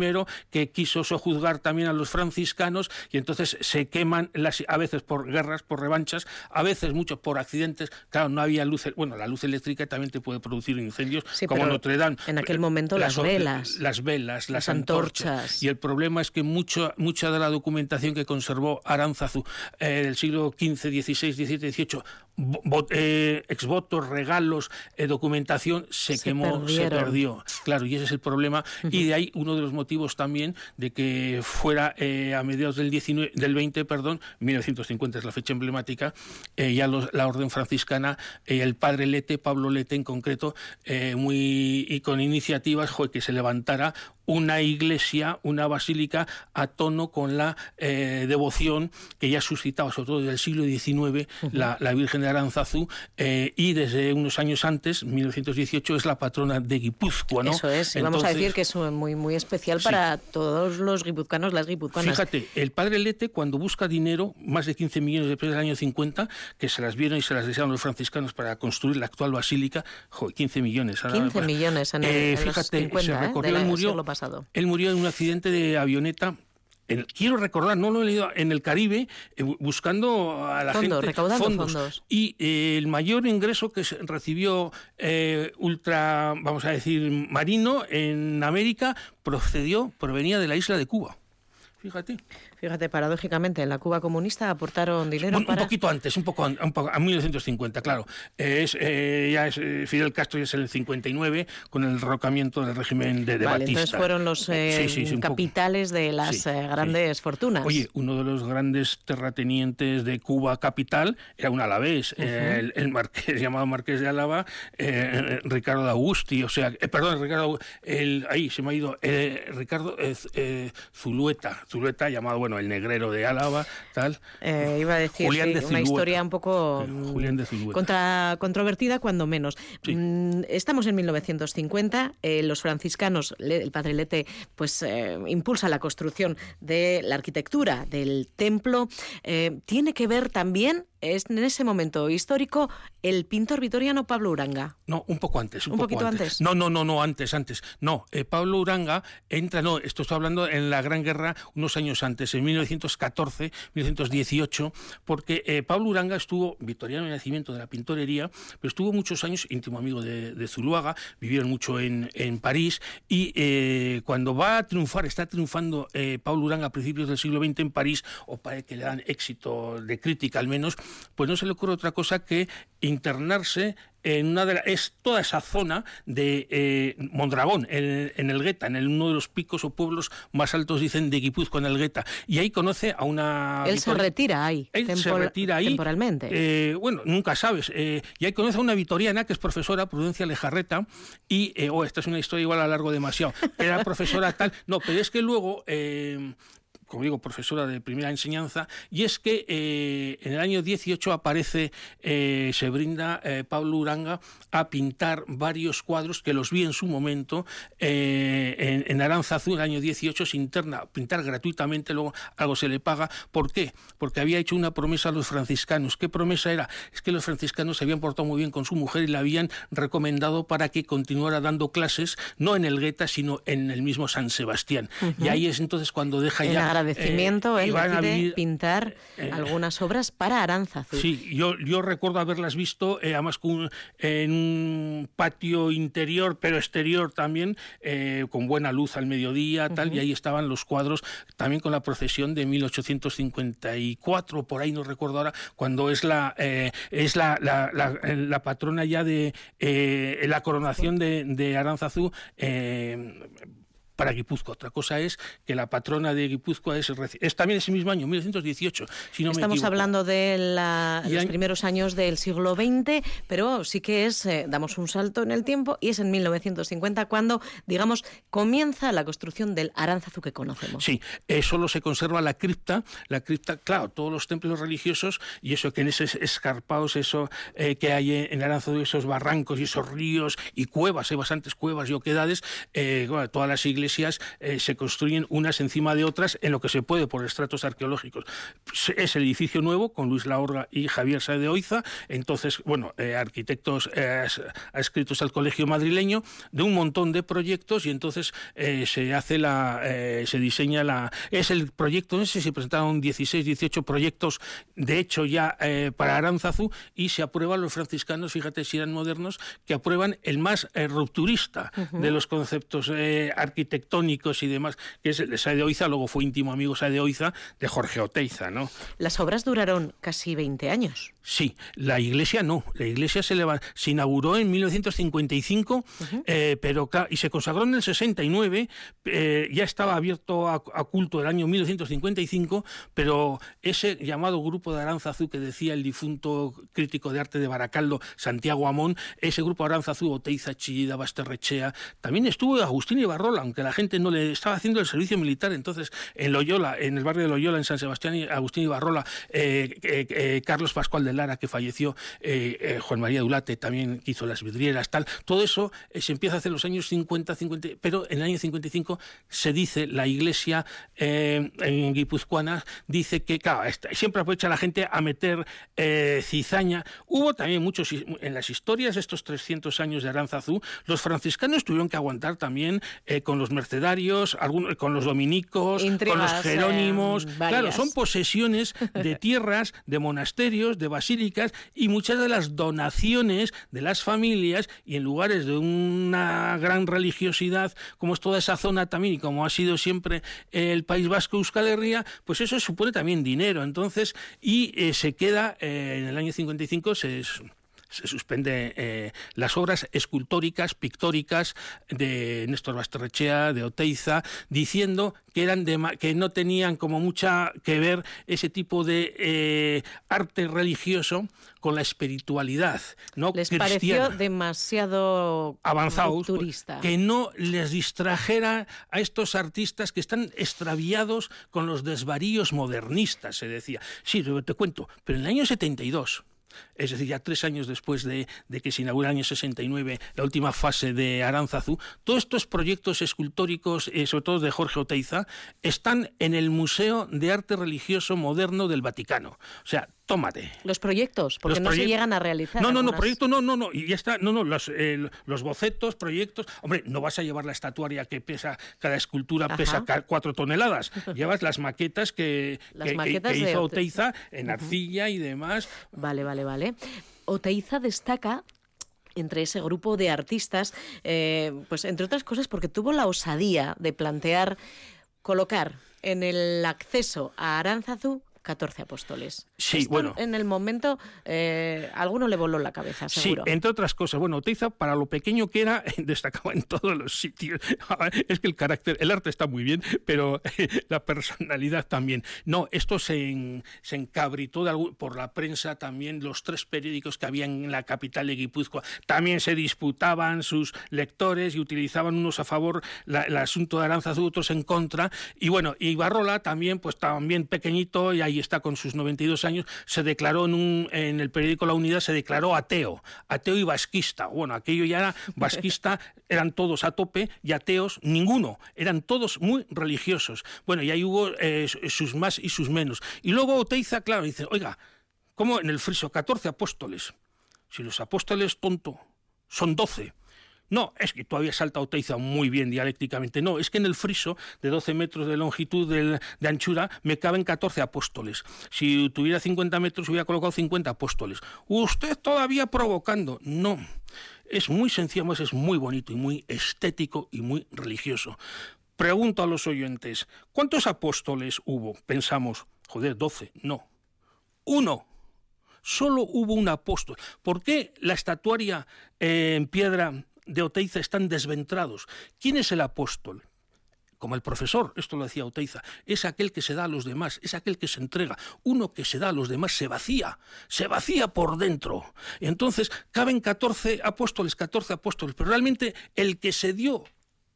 que quiso sojuzgar también a los franciscanos y entonces se queman las, a veces por guerras por revanchas a veces mucho por accidentes. Claro no había luz bueno la luz eléctrica también te puede producir incendios
Sí,
como Notre Dame.
en aquel momento las velas.
las velas, las,
Las antorchas.
antorchas. Y el problema es que mucho, mucha de la documentación que conservó Aránzazu eh, del siglo XV, XVI, XVII, XVIII, eh, exvotos, regalos, eh, documentación, se,
Se
quemó, se perdió. Claro, y ese es el problema. Y de ahí uno de los motivos también de que fuera eh, a mediados del, 19, del 20, perdón, 1950 es la fecha emblemática, eh, ya los- la orden franciscana, el padre Lete, Pablo Lete en concreto, muy y con iniciativas joder, que se levantara una iglesia, una basílica a tono con la eh, devoción que ya suscitaba, sobre todo desde el siglo XIX, la, la Virgen de Aranzazu, eh, y desde unos años antes, 1918, es la patrona de Guipúzcoa. ¿no?
Eso es, y vamos a decir que es muy, muy especial
Sí.
para todos los guipuzcanos, las guipuzcanas.
Fíjate, el padre Lete cuando busca dinero, más de 15 millones después del año 50, que se las vieron y se las desearon los franciscanos para construir la actual basílica, jo, 15 millones. ahora
15
me-
millones en, el,
Eh,
en los
fíjate,
50,
se
¿eh?
recorrió, él murió,
pasado.
él murió en un accidente de avioneta. en- quiero recordar, no lo he leído, en el Caribe, eh, bu- buscando a la
Fondos,
gente.
recaudando fondos.
Y eh, el mayor ingreso que recibió eh, ultra, vamos a decir, marino en América procedió, provenía de la isla de Cuba. Fíjate.
Fíjate, paradójicamente, en la Cuba comunista aportaron dinero
Un, un
para...
poquito antes, un poco, un poco a 1950, claro. Eh, es, eh, ya es, eh, Fidel Castro ya es el 59 con el derrocamiento del régimen de, de
Vale,
Batista.
entonces fueron los eh,
Sí, sí, sí, un
capitales de las grandes fortunas.
Oye, uno de los grandes terratenientes de Cuba capital era un alavés, el, el marqués *laughs* llamado Marqués de Álava, Ricardo Augusti, o sea, perdón, Ricardo, el, ahí se me ha ido, Ricardo Zulueta, Zulueta, llamado, bueno, el negrero de Álava, tal.
Eh, iba a decir
Julián
sí,
de
una historia un poco
de
contra, controvertida cuando menos. Mm, Estamos en 1950, eh, los franciscanos, el padre Lete, pues eh, impulsa la construcción de la arquitectura del templo. Eh, tiene que ver también, es, en ese momento histórico, el pintor vitoriano Pablo Uranga.
No, un poco antes. Un,
¿Un
poco
poquito antes?
No, no, no, no, antes, antes. No, eh, Pablo Uranga entra, no, esto estoy hablando en la Gran Guerra unos años antes, en 1914, 1918, porque eh, Pablo Uranga estuvo, victoriano de nacimiento de la pintorería, pero estuvo muchos años íntimo amigo de, de Zuluaga, vivieron mucho en, en París, y eh, cuando va a triunfar, está triunfando eh, Pablo Uranga a principios del siglo XX en París, o parece que le dan éxito de crítica al menos, pues no se le ocurre otra cosa que internarse en una de la- es toda esa zona de eh, Mondragón, en, en el Gueta, en el- uno de los picos o pueblos más altos, dicen, de Guipúzcoa, en el Gueta. Y ahí conoce a una...
Él se retira ahí,
Él se retira ahí.
temporalmente.
Eh, bueno, nunca sabes. eh, y ahí conoce a una vitoriana que es profesora, Prudencia Lejarreta, y, oh, esta es una historia igual a largo demasiado. Era profesora tal. No, pero es que luego. Como digo, profesora de primera enseñanza, y es que eh, en el año 18 aparece, eh, se brinda eh, Pablo Uranga a pintar varios cuadros que los vi en su momento en, en Aranzazu, en el año 18, se interna pintar gratuitamente, luego algo se le paga. ¿Por qué? Porque había hecho una promesa a los franciscanos. ¿Qué promesa era? Es que los franciscanos se habían portado muy bien con su mujer y la habían recomendado para que continuara dando clases, no en el Gueta, sino en el mismo San Sebastián. Y ahí es entonces cuando deja
En
ya...
agradecimiento,
eh,
él decide
vivir-
pintar
eh,
algunas obras para Aránzazu.
Sí, yo, yo recuerdo haberlas visto, eh, además con en un patio interior, pero exterior también, eh, con buena luz al mediodía, tal, y ahí estaban los cuadros, también con la procesión de 1854, por ahí no recuerdo ahora, cuando es la eh, es la, la, la- la patrona ya de eh, la coronación de, de Aránzazu. Para Guipúzcoa. Otra cosa es que la patrona de Guipúzcoa es, es también ese mismo año, 1918, si no me
Estamos hablando de la- los primeros años del siglo XX, pero sí que es, eh, damos un salto en el tiempo, y es en 1950 cuando, digamos, comienza la construcción del Aránzazu que conocemos.
Sí, eh, solo se conserva la cripta, la cripta, claro, todos los templos religiosos y eso que en esos escarpados, eso eh, que hay en Aranzazu, esos barrancos y esos ríos y cuevas, hay bastantes cuevas y oquedades, eh, bueno, todas las iglesias eh, se construyen unas encima de otras en lo que se puede por estratos arqueológicos. Es el edificio nuevo con Luis Laorga y Javier Saez de Oiza, entonces, bueno, eh, arquitectos eh, adscritos al colegio madrileño, de un montón de proyectos y entonces eh, se hace la, se diseña la, es el proyecto, no sé si se presentaron 16, 18 proyectos, de hecho ya para Aránzazu y se aprueban los franciscanos, fíjate si eran modernos, que aprueban el más rupturista de los conceptos eh, arquitectónicos y demás, que es de Oiza, luego fue íntimo amigo Saez de Oiza de Jorge Oteiza, ¿no?
Las obras duraron casi 20 años.
Sí, la iglesia no. La iglesia se, leva- se inauguró en 1955, eh, pero y se consagró en el 69. eh, ya estaba abierto a, a culto el año 1955, pero ese llamado grupo de Aranzazú que decía el difunto crítico de arte de Baracaldo, Santiago Amón, ese grupo Aranzazú, Oteiza, Chillida, Basterrechea, también estuvo Agustín Ibarrola, aunque la gente no le estaba haciendo el servicio militar. Entonces, en Loyola, en el barrio de Loyola, en San Sebastián, y Agustín Ibarrola, eh, eh, eh, Carlos Pascual de Lara, que falleció, eh, eh, Juan María Dulate, también hizo las vidrieras, tal. Todo eso se empieza a hacer los años 50, 50, pero en el año 55 se dice, la iglesia en guipuzcoana dice que, claro, siempre aprovecha la gente a meter cizaña. Hubo también muchos, en las historias de estos 300 años de Aranzazú, los franciscanos tuvieron que aguantar también con los mercedarios, algunos, con los dominicos, con los
eh,
jerónimos. claro,
varias.
son posesiones de *laughs* tierras, de monasterios, de basílicas y muchas de las donaciones de las familias y en lugares de una gran religiosidad como es toda esa zona también y como ha sido siempre el País Vasco Euskal Herria, pues eso supone también dinero. Entonces, y eh, se queda eh, en el año 55 se se suspende eh, las obras escultóricas, pictóricas de Néstor Basterrechea, de Oteiza, diciendo que eran de que no tenían como mucha que ver ese tipo de eh, arte religioso con la espiritualidad, no
Les pareció demasiado
avanzados, pues,
rupturista.
que no les distrajera a estos artistas que están extraviados con los desvaríos modernistas, se decía. Sí, te cuento, pero en el año 72, es decir, ya tres años después de, de que se inaugura el año 69 la última fase de Aranzazú, todos estos proyectos escultóricos, eh, sobre todo de Jorge Oteiza, están en el Museo de Arte Religioso Moderno del Vaticano. O sea, tómate.
Los proyectos, porque
Los
no se llegan a realizar.
No, no, no,
algunas.
proyecto no, no, no, y ya está, no, no, los, eh, los bocetos, proyectos, hombre, no vas a llevar la estatuaria que pesa, cada escultura
Ajá.
pesa cuatro toneladas, *laughs* llevas las maquetas que,
Las
que-
maquetas
hizo
Ote-
Oteiza en arcilla y demás.
Vale, vale, vale. Oteiza destaca entre ese grupo de artistas, eh, pues entre otras cosas porque tuvo la osadía de plantear colocar en el acceso a Aránzazu 14 apóstoles.
Sí,
Esto
bueno.
En el momento, eh, a alguno le voló la cabeza, seguro.
Sí, entre otras cosas. Bueno, Oteiza, para lo pequeño que era, *laughs* destacaba en todos los sitios. *laughs* Es que el carácter, el arte está muy bien, pero *laughs* la personalidad también. No, esto se, en- se encabritó de algún- por la prensa también. Los tres periódicos que había en la capital de Guipúzcoa también se disputaban sus lectores y utilizaban unos a favor la- el asunto de Aranzazu, otros en contra. Y bueno, y Barrola también, pues también pequeñito, y ahí está con sus 92 años, se declaró en, un, en el periódico La Unidad, se declaró ateo, ateo y vasquista. Bueno, aquello ya era *laughs* vasquista, eran todos a tope, y ateos, ninguno, eran todos muy religiosos. Bueno, y ahí hubo eh, sus más y sus menos. Y luego Oteiza, claro, dice, oiga, ¿cómo en el friso 14 apóstoles? Si los apóstoles, tonto, son 12. No, es que todavía salta Oteiza muy bien dialécticamente. No, es que en el friso de 12 metros de longitud de anchura me caben 14 apóstoles. Si tuviera 50 metros hubiera colocado 50 apóstoles. Usted todavía provocando. No, es muy sencillo, además es muy bonito y muy estético y muy religioso. Pregunto a los oyentes, ¿cuántos apóstoles hubo? Pensamos, joder, 12. No, uno. Solo hubo un apóstol. ¿Por qué la estatuaria eh, en piedra de Oteiza están desventrados? ¿Quién es el apóstol? Como el profesor, esto lo decía Oteiza, es aquel que se da a los demás, es aquel que se entrega. Uno que se da a los demás se vacía, se vacía por dentro. Entonces, caben 14 apóstoles, 14 apóstoles, pero realmente el que se dio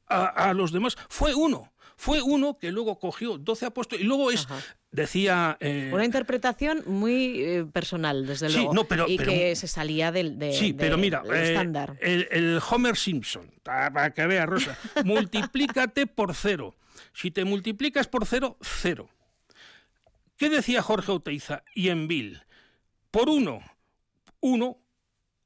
a, a los demás fue uno. Fue uno que luego cogió 12 apóstoles y luego es, decía... eh,
Una interpretación muy eh, personal, desde
Sí,
luego.
no, pero-
y
pero-
que se salía del, de-
Sí,
de-
pero mira,
del
eh,
estándar.
el, el Homer Simpson, para que vea Rosa, *laughs* multiplícate por cero. Si te multiplicas por cero, cero. ¿Qué decía Jorge Oteiza y Envil? Por uno, uno,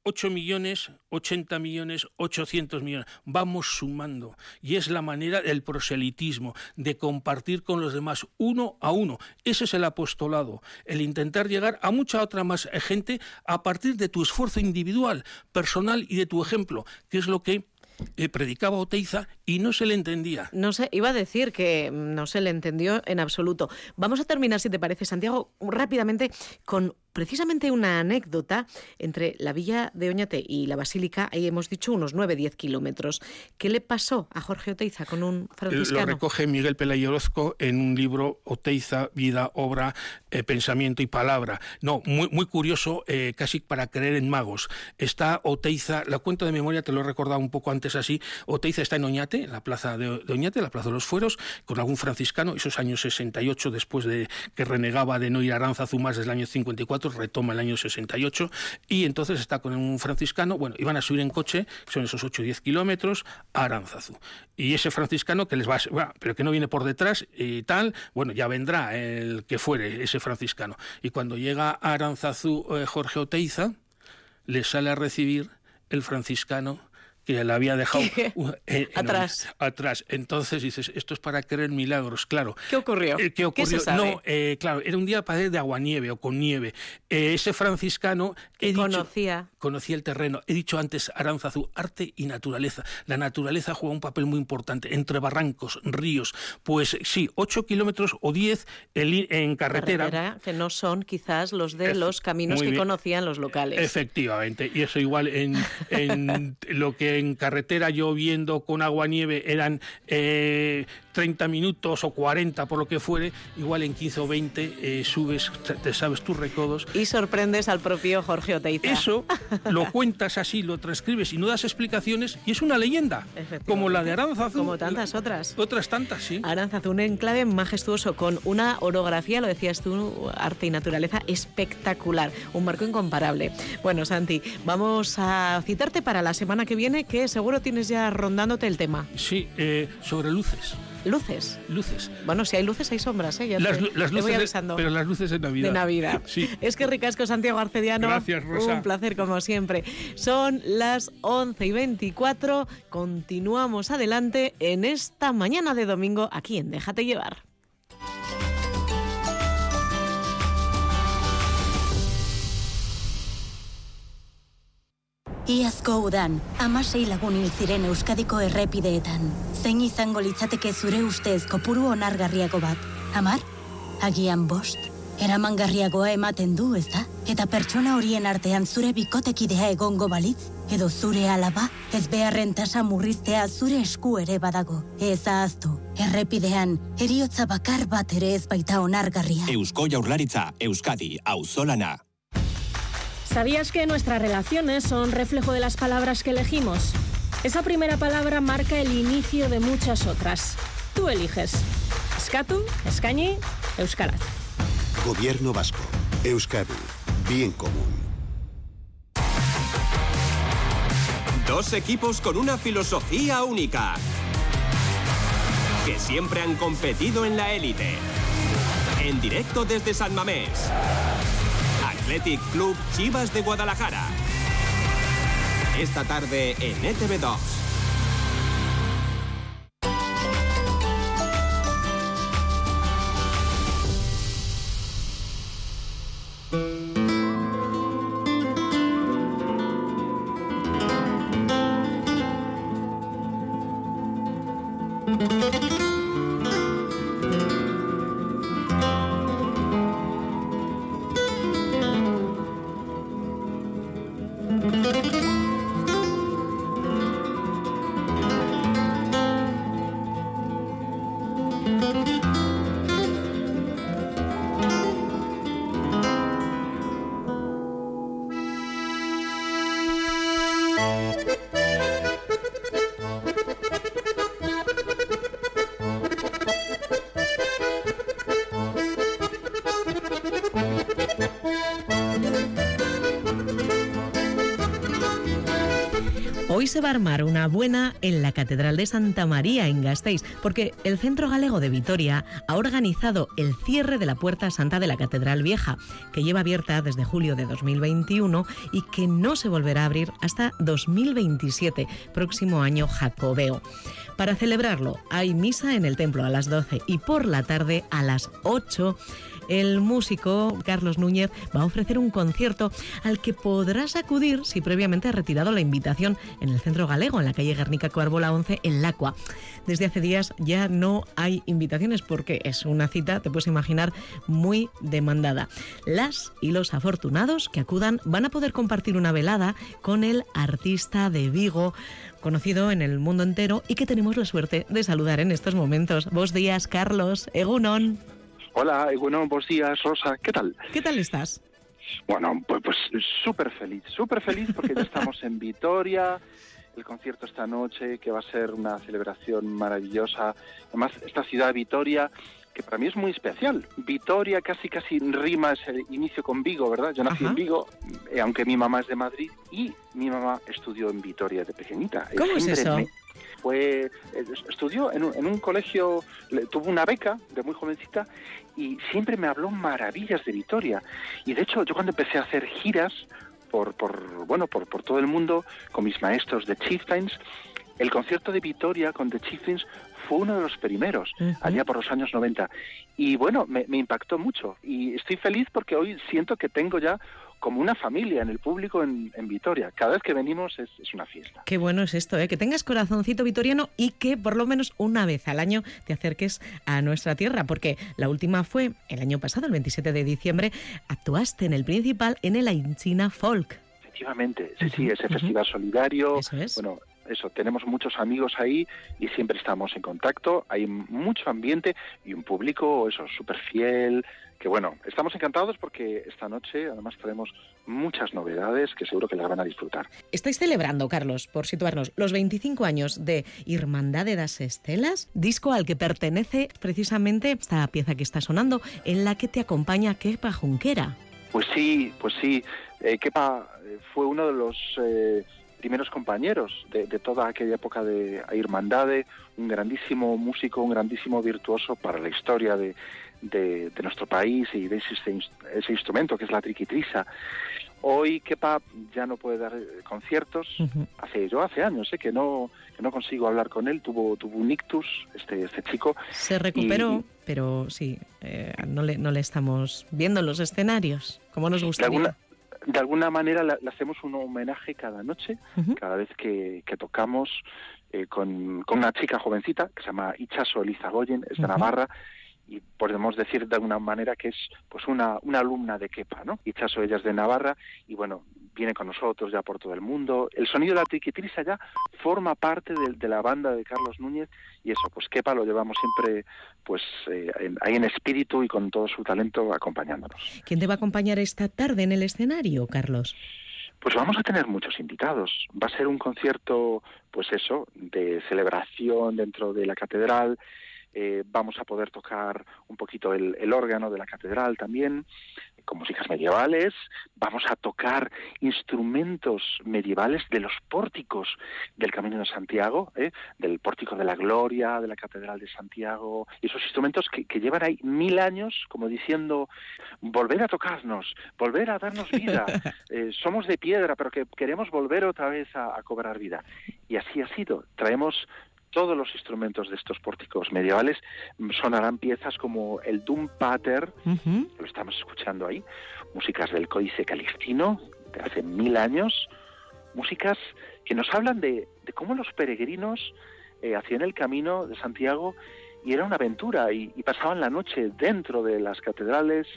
8 millones, 80 millones, 800 millones. Vamos sumando. Y es la manera del proselitismo, de compartir con los demás uno a uno. Ese es el apostolado, el intentar llegar a mucha otra más gente a partir de tu esfuerzo individual, personal y de tu ejemplo, que es lo que eh, predicaba Oteiza y no se le entendía.
No sé, iba a decir que no se le entendió en absoluto. Vamos a terminar, si te parece, Santiago, rápidamente con precisamente una anécdota entre la villa de Oñate y la basílica. Ahí hemos dicho unos 9-10 kilómetros. ¿Qué le pasó a Jorge Oteiza con un
Lo
franciscano?
recoge Miguel Pelayo Orozco en un libro Oteiza, Vida, Obra, eh, Pensamiento y Palabra. No, muy, muy curioso, eh, casi para creer en magos. Está Oteiza, la cuento de memoria, te lo he recordado un poco antes así. Oteiza está en Oñate, en la plaza de, Oñate, la plaza de los Fueros, con algún franciscano, esos años 68, después de que renegaba de no ir a Aranzazu más desde el año 54, retoma el año 68, y entonces está con un franciscano, bueno, iban a subir en coche, son esos 8 o 10 kilómetros, a Aranzazu. Y ese franciscano que les va, a- va, pero que no viene por detrás y tal, bueno, ya vendrá el que fuere ese franciscano. Y cuando llega a Aranzazu eh, Jorge Oteiza, le sale a recibir el franciscano que la había dejado *laughs* uh, en-
Atrás.
Entonces dices, esto es para creer milagros, claro.
¿Qué ocurrió?
Eh, ¿Qué ocurrió?
se sabe?
No, eh, claro, era un día para de aguanieve o con nieve. Eh, ese franciscano he dicho-
conocía.
conocía el terreno. He dicho antes, Aranzazú, arte y naturaleza. La naturaleza juega un papel muy importante entre barrancos, ríos. Pues sí, 8 kilómetros o 10 en, carretera.
Carretera, que no son quizás los de los caminos que
bien.
conocían los locales.
Efectivamente, y eso igual en, en *laughs* lo que en carretera yo viendo con agua nieve eran eh, 30 minutos o 40 por lo que fuere, igual en 15 o 20 eh, subes, te sabes tus recodos.
Y sorprendes al propio Jorge Oteiza.
Eso *laughs* lo cuentas así, lo transcribes y no das explicaciones y es una leyenda, como la de Aranzazu.
Como tantas otras.
Otras tantas, sí.
Aranzazu, un enclave majestuoso con una orografía, lo decías tú, arte y naturaleza espectacular, un marco incomparable. Bueno, Santi, vamos a citarte para la semana que viene, que seguro tienes ya rondándote el tema.
Sí, eh, sobre luces.
Luces.
Luces.
Bueno, si hay luces hay sombras, ¿eh? Ya
Las,
te-
lu- las
te voy
luces, de- pero las luces de Navidad.
De Navidad.
Sí.
Es que ricasco Santiago Arcediano.
Gracias, Rosa.
Un placer como siempre. Son las 11 y 24. Continuamos adelante en esta mañana de domingo aquí en Déjate llevar.
Iazko udan, amasei lagun hil ziren Euskadiko errepideetan. Zein izango litzateke zure ustez kopuru onargarriago bat? Amar? Agian bost? Eramangarriagoa ematen du, ez da? Eta pertsona horien artean zure bikotekidea egongo balitz? Edo zure alaba? Ez beharren tasa murriztea zure esku ere badago. Ez ahaztu, errepidean, eriotza bakar bat ere ez baita onargarria.
Eusko Jaurlaritza, Euskadi, Auzolana.
¿Sabías que nuestras relaciones son reflejo de las palabras que elegimos? Esa primera palabra marca el inicio de muchas otras. Tú eliges. Eskatu, eskaini, euskaraz.
Gobierno vasco. Euskadi. Bien común.
Dos equipos con una filosofía única. Que siempre han competido en la élite. En directo desde San Mamés. Athletic Club Chivas de Guadalajara. Esta tarde en E ETV2.
Se va a armar una buena en la Catedral de Santa María en Gasteiz, porque el Centro Galego de Vitoria ha organizado el cierre de la Puerta Santa de la Catedral Vieja, que lleva abierta desde julio de 2021 y que no se volverá a abrir hasta 2027, próximo año jacobeo. Para celebrarlo, hay misa en el templo a las 12 y por la tarde a las 8 el músico Carlos Núñez va a ofrecer un concierto al que podrás acudir si previamente has retirado la invitación en el Centro Galego, en la calle Guernica Coarbola 11, en Lacua. Desde hace días ya no hay invitaciones porque es una cita, te puedes imaginar, muy demandada. Las y los afortunados que acudan van a poder compartir una velada con el artista de Vigo, conocido en el mundo entero y que tenemos la suerte de saludar en estos momentos. Vos días, Carlos, Egunon.
Hola, bueno, buenos días, Rosa. ¿Qué tal?
¿Qué tal estás?
Bueno, pues pues súper feliz, súper feliz porque ya estamos en Vitoria, el concierto esta noche, que va a ser una celebración maravillosa. Además, esta ciudad, Vitoria, que para mí es muy especial. Vitoria casi casi rima ese inicio con Vigo, ¿verdad? Yo nací
Ajá.
en Vigo, eh, aunque mi mamá es de Madrid, y mi mamá estudió en Vitoria de pequeñita.
¿Cómo es eso?
me- fue eh, estudió en un, en un colegio, le- tuvo una beca de muy jovencita y siempre me habló maravillas de Vitoria. Y de hecho, yo cuando empecé a hacer giras por, por bueno, por, por todo el mundo con mis maestros de Chieftains. El concierto de Vitoria con The Chieftains fue uno de los primeros, allá por los años 90. Y bueno, me, me impactó mucho. Y estoy feliz porque hoy siento que tengo ya como una familia en el público en, en Vitoria. Cada vez que venimos es, es una fiesta.
Qué bueno es esto, ¿eh? que tengas corazoncito vitoriano y que por lo menos una vez al año te acerques a nuestra tierra, porque la última fue el año pasado, el 27 de diciembre, actuaste en el principal en el Aincina Folk.
Efectivamente, sí, sí, ese festival solidario. Bueno, eso, tenemos muchos amigos ahí y siempre estamos en contacto. Hay mucho ambiente y un público, eso, súper fiel. Que bueno, estamos encantados porque esta noche además traemos muchas novedades que seguro que las van a disfrutar.
Estáis celebrando, Carlos, por situarnos, los 25 años de Irmandade das Estelas, disco al que pertenece precisamente esta pieza que está sonando, en la que te acompaña Kepa Junquera.
Pues sí, pues sí. Eh, Kepa eh, fue uno de los eh, primeros compañeros de, de toda aquella época de Irmandade, un grandísimo músico, un grandísimo virtuoso para la historia de, de, de nuestro país y de ese, ese instrumento que es la triquitrisa. Hoy Kepa ya no puede dar eh, conciertos. Hace yo hace años eh, que no que no consigo hablar con él. Tuvo tuvo un ictus este este chico.
Se recuperó, pero sí, eh, no le no le estamos viendo en los escenarios como nos gustaría.
de alguna manera le, hacemos un homenaje cada noche, cada vez que, que tocamos eh, con, con una chica jovencita que se llama Ichaso Elizagoyen, es de
Ujú.
Navarra, y podemos decir de alguna manera que es pues una, una alumna de Kepa, ¿no? Ichaso ella es de Navarra y bueno, viene con nosotros ya por todo el mundo. El sonido de la triquitrisa ya forma parte de, de la banda de Carlos Núñez y eso, pues Kepa lo llevamos siempre pues eh, en- ahí en espíritu y con todo su talento acompañándonos.
¿Quién te va a acompañar esta tarde en el escenario, Carlos?
Pues vamos a tener muchos invitados. Va a ser un concierto, pues eso, de celebración dentro de la catedral. Eh, vamos a poder tocar un poquito el, el órgano de la catedral también, con músicas medievales. Vamos a tocar instrumentos medievales de los pórticos del Camino de Santiago, ¿eh? del pórtico de la Gloria, de la Catedral de Santiago. Y esos instrumentos que, que llevan ahí mil años, como diciendo, volver a tocarnos, volver a darnos vida. *laughs* Eh, somos de piedra, pero que queremos volver otra vez a, a cobrar vida. Y así ha sido. Traemos todos los instrumentos de estos pórticos medievales. Mm, Sonarán piezas como el Doom Pater, lo estamos escuchando ahí, músicas del Códice Calixtino de hace mil años, músicas que nos hablan de, de cómo los peregrinos eh, hacían el camino de Santiago y era una aventura y, y pasaban la noche dentro de las catedrales,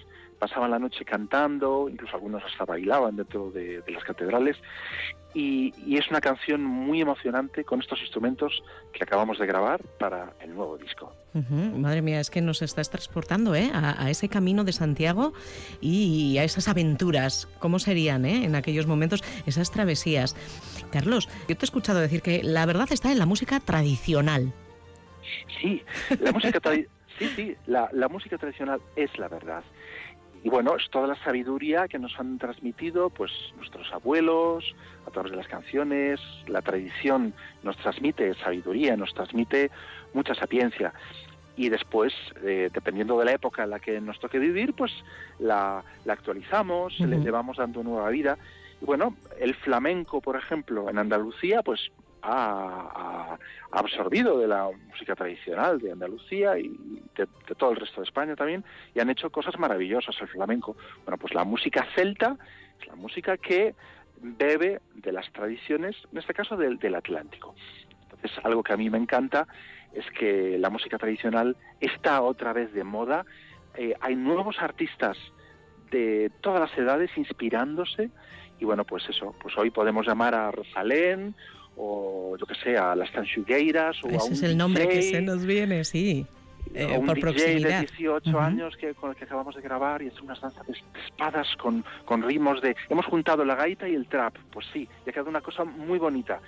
pasaban la noche cantando, incluso algunos hasta bailaban dentro de, de las catedrales y, y es una canción muy emocionante con estos instrumentos que acabamos de grabar para el nuevo disco.
Madre mía, es que nos estás transportando ¿eh? a, a ese camino de Santiago y a esas aventuras. ¿Cómo serían ¿eh? en aquellos momentos esas travesías? Carlos, yo te he escuchado decir que la verdad está en la música tradicional.
Sí, la música tradi- *laughs* sí, sí, la, la música tradicional es la verdad. Y bueno, es toda la sabiduría que nos han transmitido pues nuestros abuelos a través de las canciones, la tradición nos transmite sabiduría, nos transmite mucha sapiencia. Y después, eh, dependiendo de la época en la que nos toque vivir, pues la, la actualizamos, le,
Ujú.
le vamos dando nueva vida. Y bueno, el flamenco, por ejemplo, en Andalucía, pues ha, ha- absorbido de la música tradicional de Andalucía y de, todo el resto de España también, y han hecho cosas maravillosas el flamenco. Bueno, pues la música celta es la música que bebe de las tradiciones, en este caso del, del Atlántico. Entonces, algo que a mí me encanta es que la música tradicional está otra vez de moda. Eh, hay nuevos artistas de todas las edades inspirándose y bueno, pues eso, pues hoy podemos llamar a Rosalén o yo que sé, a las Tanchugueiras o a
Ese
un
es el nombre que
DJ,
se nos viene, sí, eh,
a un
por
DJ de
proximidad.
18
Ujú.
años que, con el que acabamos de grabar y es unas danzas de, de espadas con, con ritmos de... Hemos juntado la gaita y el trap, pues sí, y ha quedado una cosa muy bonita.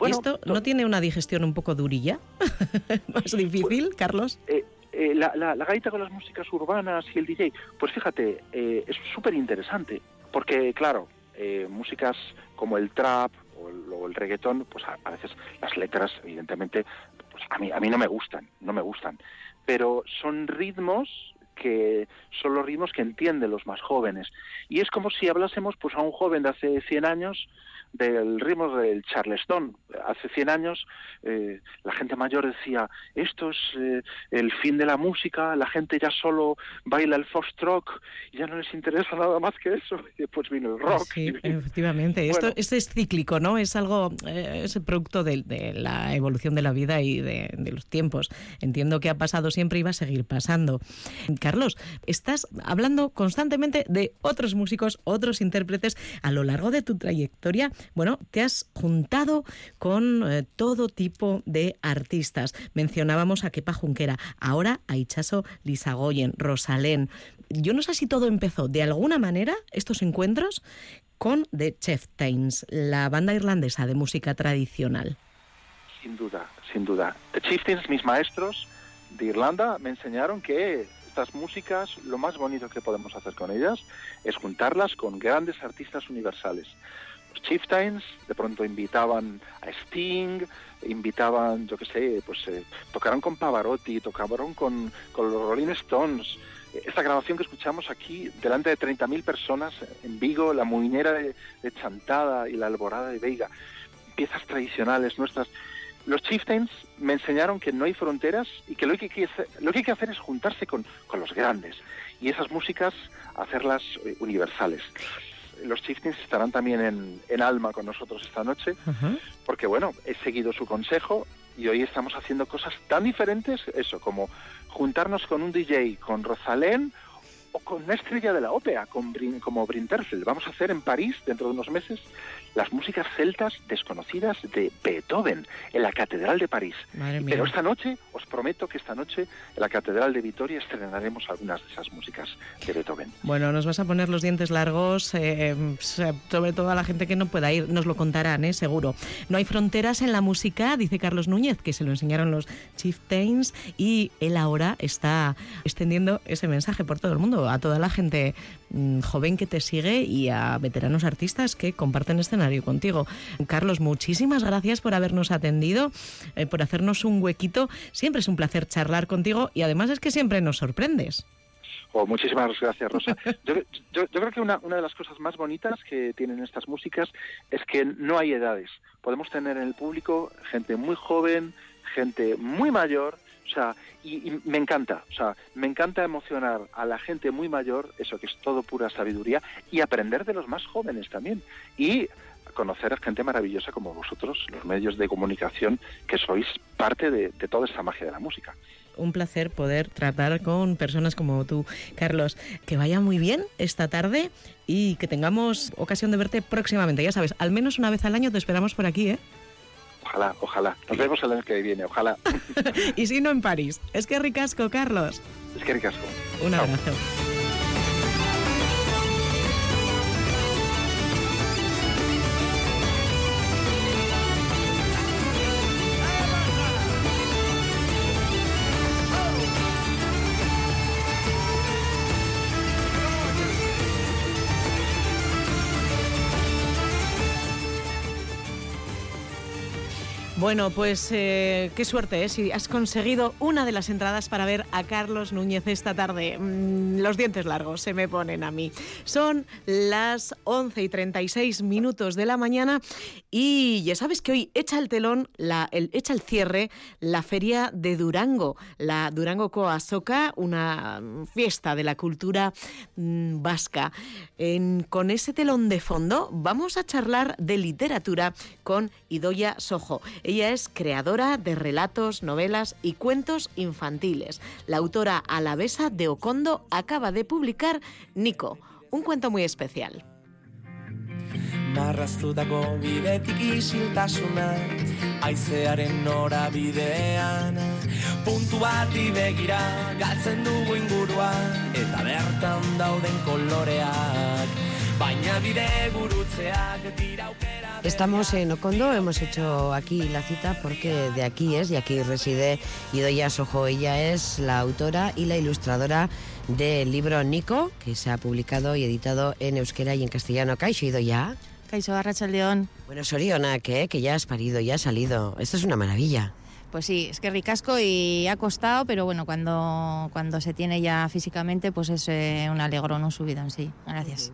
¿Y esto no tiene una digestión un poco durilla? *laughs* ¿Más difícil, Carlos?
Eh, eh, la, la- la gaita con las músicas urbanas y el DJ, pues fíjate, eh, es súper interesante, porque claro, eh, músicas como el trap o el, o el reggaetón, pues a, veces las letras, evidentemente, pues a mí, a mí no me gustan, no me gustan, pero son ritmos que son los ritmos que entienden los más jóvenes. Y es como si hablásemos pues a un joven de hace 100 años del ritmo del charleston. Hace 100 años eh, la gente mayor decía, esto es eh, el fin de la música, la gente ya solo baila el foxtrot, ya no les interesa nada más que eso. *laughs* Y después vino el rock.
Sí, efectivamente. Esto, esto es cíclico, ¿no? Es algo, eh, es el producto de, de la evolución de la vida y de, de los tiempos. Entiendo que ha pasado siempre y va a seguir pasando. Carlos, estás hablando constantemente de otros músicos, otros intérpretes. A lo largo de tu trayectoria, bueno, te has juntado con eh, todo tipo de artistas. Mencionábamos a Kepa Junquera, ahora a Ichaso Lizagoyen, Rosalén. Yo no sé si todo empezó de alguna manera, estos encuentros, con The Chieftains, la banda irlandesa de música tradicional.
Sin duda, sin duda. The Chieftains, mis maestros de Irlanda, me enseñaron que estas músicas, lo más bonito que podemos hacer con ellas es juntarlas con grandes artistas universales. Chieftains de pronto invitaban a Sting, invitaban, yo qué sé, pues eh, tocaron con Pavarotti, tocaron con, con los Rolling Stones. Esta grabación que escuchamos aquí, delante de 30.000 personas en Vigo, la muñera de, de Chantada y la alborada de Veiga, piezas tradicionales nuestras. Los Chieftains me enseñaron que no hay fronteras y que lo que hay que hacer, lo que hay que hacer es juntarse con, con los grandes y esas músicas hacerlas eh, universales. Los Chieftains estarán también en, en Alma con nosotros esta noche porque bueno, he seguido su consejo y hoy estamos haciendo cosas tan diferentes, eso, como juntarnos con un DJ, con Rosalén o con una estrella de la ópera, con Brin- como Brinterfeld. Vamos a hacer en París, dentro de unos meses, las músicas celtas desconocidas de Beethoven en la Catedral de París. Pero esta noche, os prometo que esta noche en la Catedral de Vitoria estrenaremos algunas de esas músicas de Beethoven.
Bueno, nos vas a poner los dientes largos, eh, sobre todo a la gente que no pueda ir, nos lo contarán, ¿eh? seguro. No hay fronteras en la música, dice Carlos Núñez, que se lo enseñaron los Chieftains, y él ahora está extendiendo ese mensaje por todo el mundo, a toda la gente mm, joven que te sigue y a veteranos artistas que comparten escenario contigo. Carlos, muchísimas gracias por habernos atendido, eh, por hacernos un huequito. Siempre es un placer charlar contigo y además es que siempre nos sorprendes.
Oh, muchísimas gracias, Rosa. *laughs* Yo, yo- yo creo que una, una de las cosas más bonitas que tienen estas músicas es que no hay edades. Podemos tener en el público gente muy joven, gente muy mayor, o sea, y, me encanta, o sea, me encanta emocionar a la gente muy mayor, eso que es todo pura sabiduría, y aprender de los más jóvenes también. Y conocer a gente maravillosa como vosotros, los medios de comunicación, que sois parte de, de toda esta magia de la música.
un placer poder tratar con personas como tú, Carlos. Que vaya muy bien esta tarde y que tengamos ocasión de verte próximamente. Ya sabes, al menos una vez al año te esperamos por aquí, ¿eh?
Ojalá, ojalá. Nos vemos el año que viene, ojalá. *laughs*
y si no en París. Es que ricasco, Carlos.
Es que ricasco.
Un abrazo. Bueno, pues eh, qué suerte, ¿eh? Si has conseguido una de las entradas para ver a Carlos Núñez esta tarde. Mm, los dientes largos se me ponen a mí. Son las 11 y 36 minutos de la mañana y ya sabes que hoy echa el telón, el, echa el cierre la feria de Durango, la Durango Coasoca, una fiesta de la cultura mm, vasca. Con ese telón de fondo vamos a charlar de literatura con Idoya Sojo. Es creadora de relatos, novelas y cuentos infantiles. La autora alavesa de Ocondo acaba de publicar Nico, un cuento muy especial.
Marraztutako bidetik isiltasuna Aizearen norabidean Puntu bati begira Galtzen dugu ingurua Eta bertan dauden koloreak Baina bide gurutzeak dira aukera
Estamos en Ocondo, hemos hecho aquí la cita porque de aquí es y aquí reside Idoya Sojo. Ella es la autora y la ilustradora del libro Nico, que se ha publicado y editado en euskera y en castellano. Kaixo, Idoya.
Kaixo Arratsaldeon.
Bueno, Soriona, que, que ya has parido, ya has salido. Esto es una maravilla.
Pues sí, es que ricasco y ha costado, pero bueno, cuando, cuando se tiene ya físicamente, pues es eh, un alegrón, un subidón, sí. Gracias.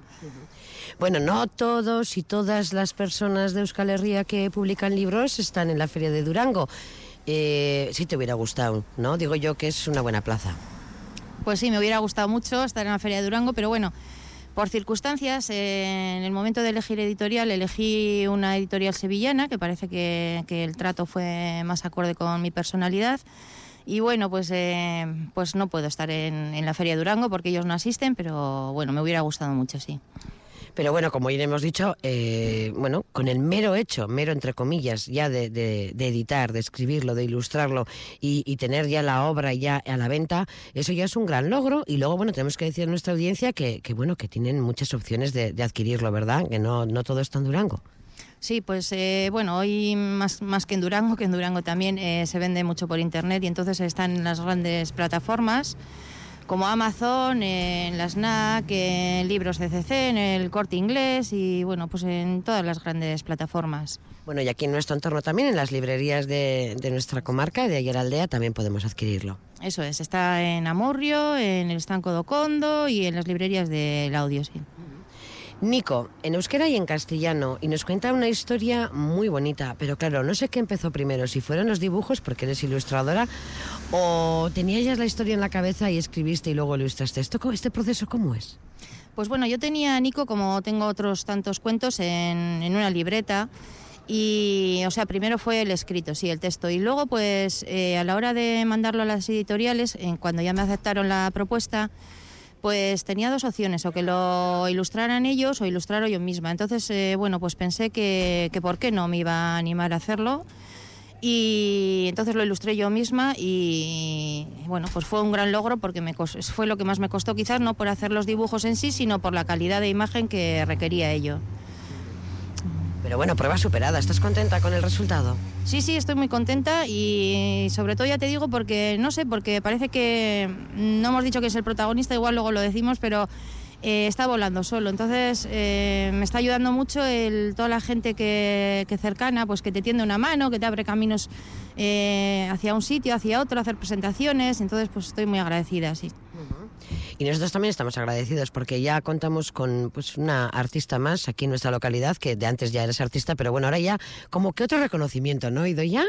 Bueno, no todos y todas las personas de Euskal Herria que publican libros están en la Feria de Durango. Eh, si te hubiera gustado, ¿no? Digo yo que es una buena plaza.
Pues sí, me hubiera gustado mucho estar en la Feria de Durango, pero bueno, por circunstancias, eh, en el momento de elegir editorial, elegí una editorial sevillana, que parece que, el trato fue más acorde con mi personalidad. Y bueno, pues, eh, pues no puedo estar en, en la Feria de Durango porque ellos no asisten, pero bueno, me hubiera gustado mucho, sí.
Pero bueno, como ya hemos dicho, eh, bueno, con el mero hecho, mero entre comillas, ya de, de- de editar, de escribirlo, de ilustrarlo y, tener ya la obra ya a la venta, eso ya es un gran logro. Y luego, bueno, tenemos que decir a nuestra audiencia que, que, bueno, que tienen muchas opciones de, de adquirirlo, ¿verdad? Que no, no todo está en Durango.
Sí, pues eh, bueno, hoy más, más que en Durango, que en Durango también eh, se vende mucho por internet y entonces están en las grandes plataformas como Amazon, en la SNAC, en Libros CCC, en el Corte Inglés y bueno, pues en todas las grandes plataformas.
Bueno, y aquí en nuestro entorno también, en las librerías de, de nuestra comarca, de ayer aldea, también podemos adquirirlo.
Eso es, está en Amurrio, en el Estanco do Condo y en las librerías del audio, sí.
Nico, en euskera y en castellano, y nos cuenta una historia muy bonita, pero claro, no sé qué empezó primero, si fueron los dibujos, porque eres ilustradora, o tenías ya la historia en la cabeza y escribiste y luego ilustraste. ¿Esto, ¿Este proceso cómo es?
Pues bueno, yo tenía Nico, como tengo otros tantos cuentos, en, en una libreta. Y, o sea, primero fue el escrito, sí, el texto. Y luego, pues, eh, a la hora de mandarlo a las editoriales, en- cuando ya me aceptaron la propuesta, pues tenía dos opciones, o que lo ilustraran ellos o ilustrarlo yo misma. Entonces, eh, bueno, pues pensé que, que por qué no me iba a animar a hacerlo. Y entonces lo ilustré yo misma y bueno, pues fue un gran logro porque me fue lo que más me costó quizás no por hacer los dibujos en sí, sino por la calidad de imagen que requería ello.
Pero bueno, prueba superada, ¿estás contenta con el resultado?
Sí, sí, estoy muy contenta y sobre todo ya te digo porque, no sé, porque parece que no hemos dicho que es el protagonista, igual luego lo decimos, pero eh, está volando solo. Entonces eh, me está ayudando mucho toda la gente que, cercana, pues que te tiende una mano, que te abre caminos eh, hacia un sitio, hacia otro, hacer presentaciones. Entonces pues estoy muy agradecida.
Y nosotros también estamos agradecidos porque ya contamos con pues, una artista más aquí en nuestra localidad, que de antes ya eres artista, pero bueno, ahora ya como que otro reconocimiento, ¿no, Idoya?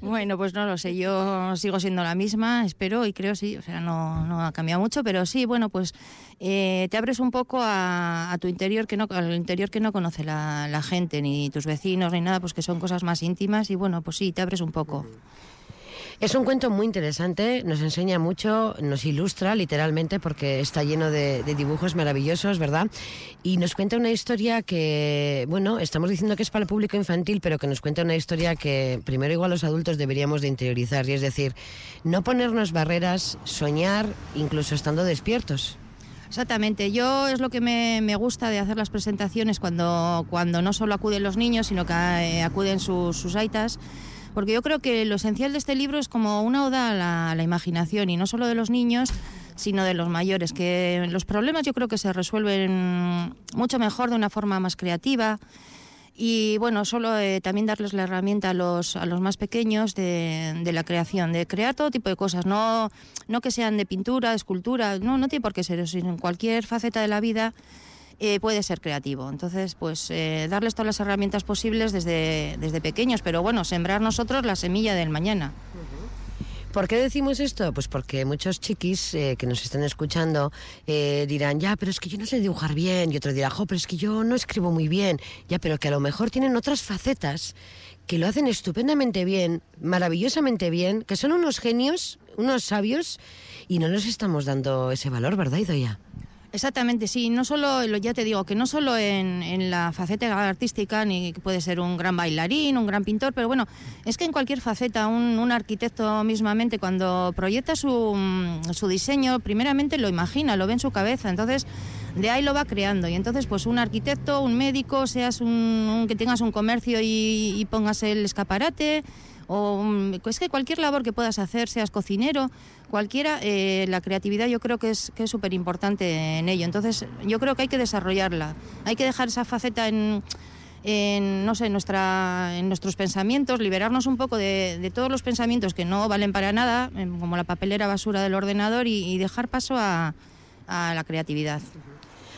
Bueno, pues no lo sé, yo sigo siendo la misma, espero y creo sí, o sea, no, no ha cambiado mucho, pero sí, bueno, pues eh, te abres un poco a, a tu interior que no, al interior que no conoce la gente, ni tus vecinos, ni nada, pues que son cosas más íntimas y bueno, pues sí, te abres un poco.
Es un cuento muy interesante, nos enseña mucho, nos ilustra literalmente porque está lleno de, dibujos maravillosos, ¿verdad? Y nos cuenta una historia que, bueno, estamos diciendo que es para el público infantil, pero que nos cuenta una historia que primero igual los adultos deberíamos de interiorizar, y es decir, no ponernos barreras, soñar incluso estando despiertos.
Exactamente, yo es lo que me, me gusta de hacer las presentaciones cuando, cuando no solo acuden los niños, sino que eh, acuden sus, sus aitas, porque yo creo que lo esencial de este libro es como una oda a la, a la imaginación, y no solo de los niños, sino de los mayores, que los problemas yo creo que se resuelven mucho mejor de una forma más creativa. Y bueno, solo eh, también darles la herramienta a los, a los más pequeños de, la creación, de crear todo tipo de cosas, no, no que sean de pintura, de escultura, no, no tiene por qué ser eso, sino en cualquier faceta de la vida eh, puede ser creativo. Entonces, pues eh, darles todas las herramientas posibles desde, desde pequeños, pero bueno, sembrar nosotros la semilla del mañana.
¿Por qué decimos esto? Pues porque muchos chiquis eh, que nos están escuchando eh, dirán, ya, pero es que yo no sé dibujar bien, y otro dirá, jo, pero es que yo no escribo muy bien, ya, pero que a lo mejor tienen otras facetas que lo hacen estupendamente bien, maravillosamente bien, que son unos genios, unos sabios, y no nos estamos dando ese valor, ¿verdad, Idoya?
Exactamente, sí, no solo, lo- ya te digo, que no solo en, en la faceta artística, ni que puede ser un gran bailarín, un gran pintor, pero bueno, es que en cualquier faceta, un, un arquitecto mismamente, cuando proyecta su, mm, su diseño, primeramente lo imagina, lo ve en su cabeza, entonces de ahí lo va creando. Y entonces, pues un arquitecto, un médico, seas un, un- que tengas un comercio y, y pongas el escaparate, o mm, es que cualquier labor que puedas hacer, seas cocinero, cualquiera, eh, la creatividad yo creo que es que es súper importante en ello. Entonces yo creo que hay que desarrollarla, hay que dejar esa faceta en, en, no sé, en, nuestra, en nuestros pensamientos, liberarnos un poco de, de todos los pensamientos que no valen para nada, em, como la papelera basura del ordenador, y, y dejar paso a, a la creatividad.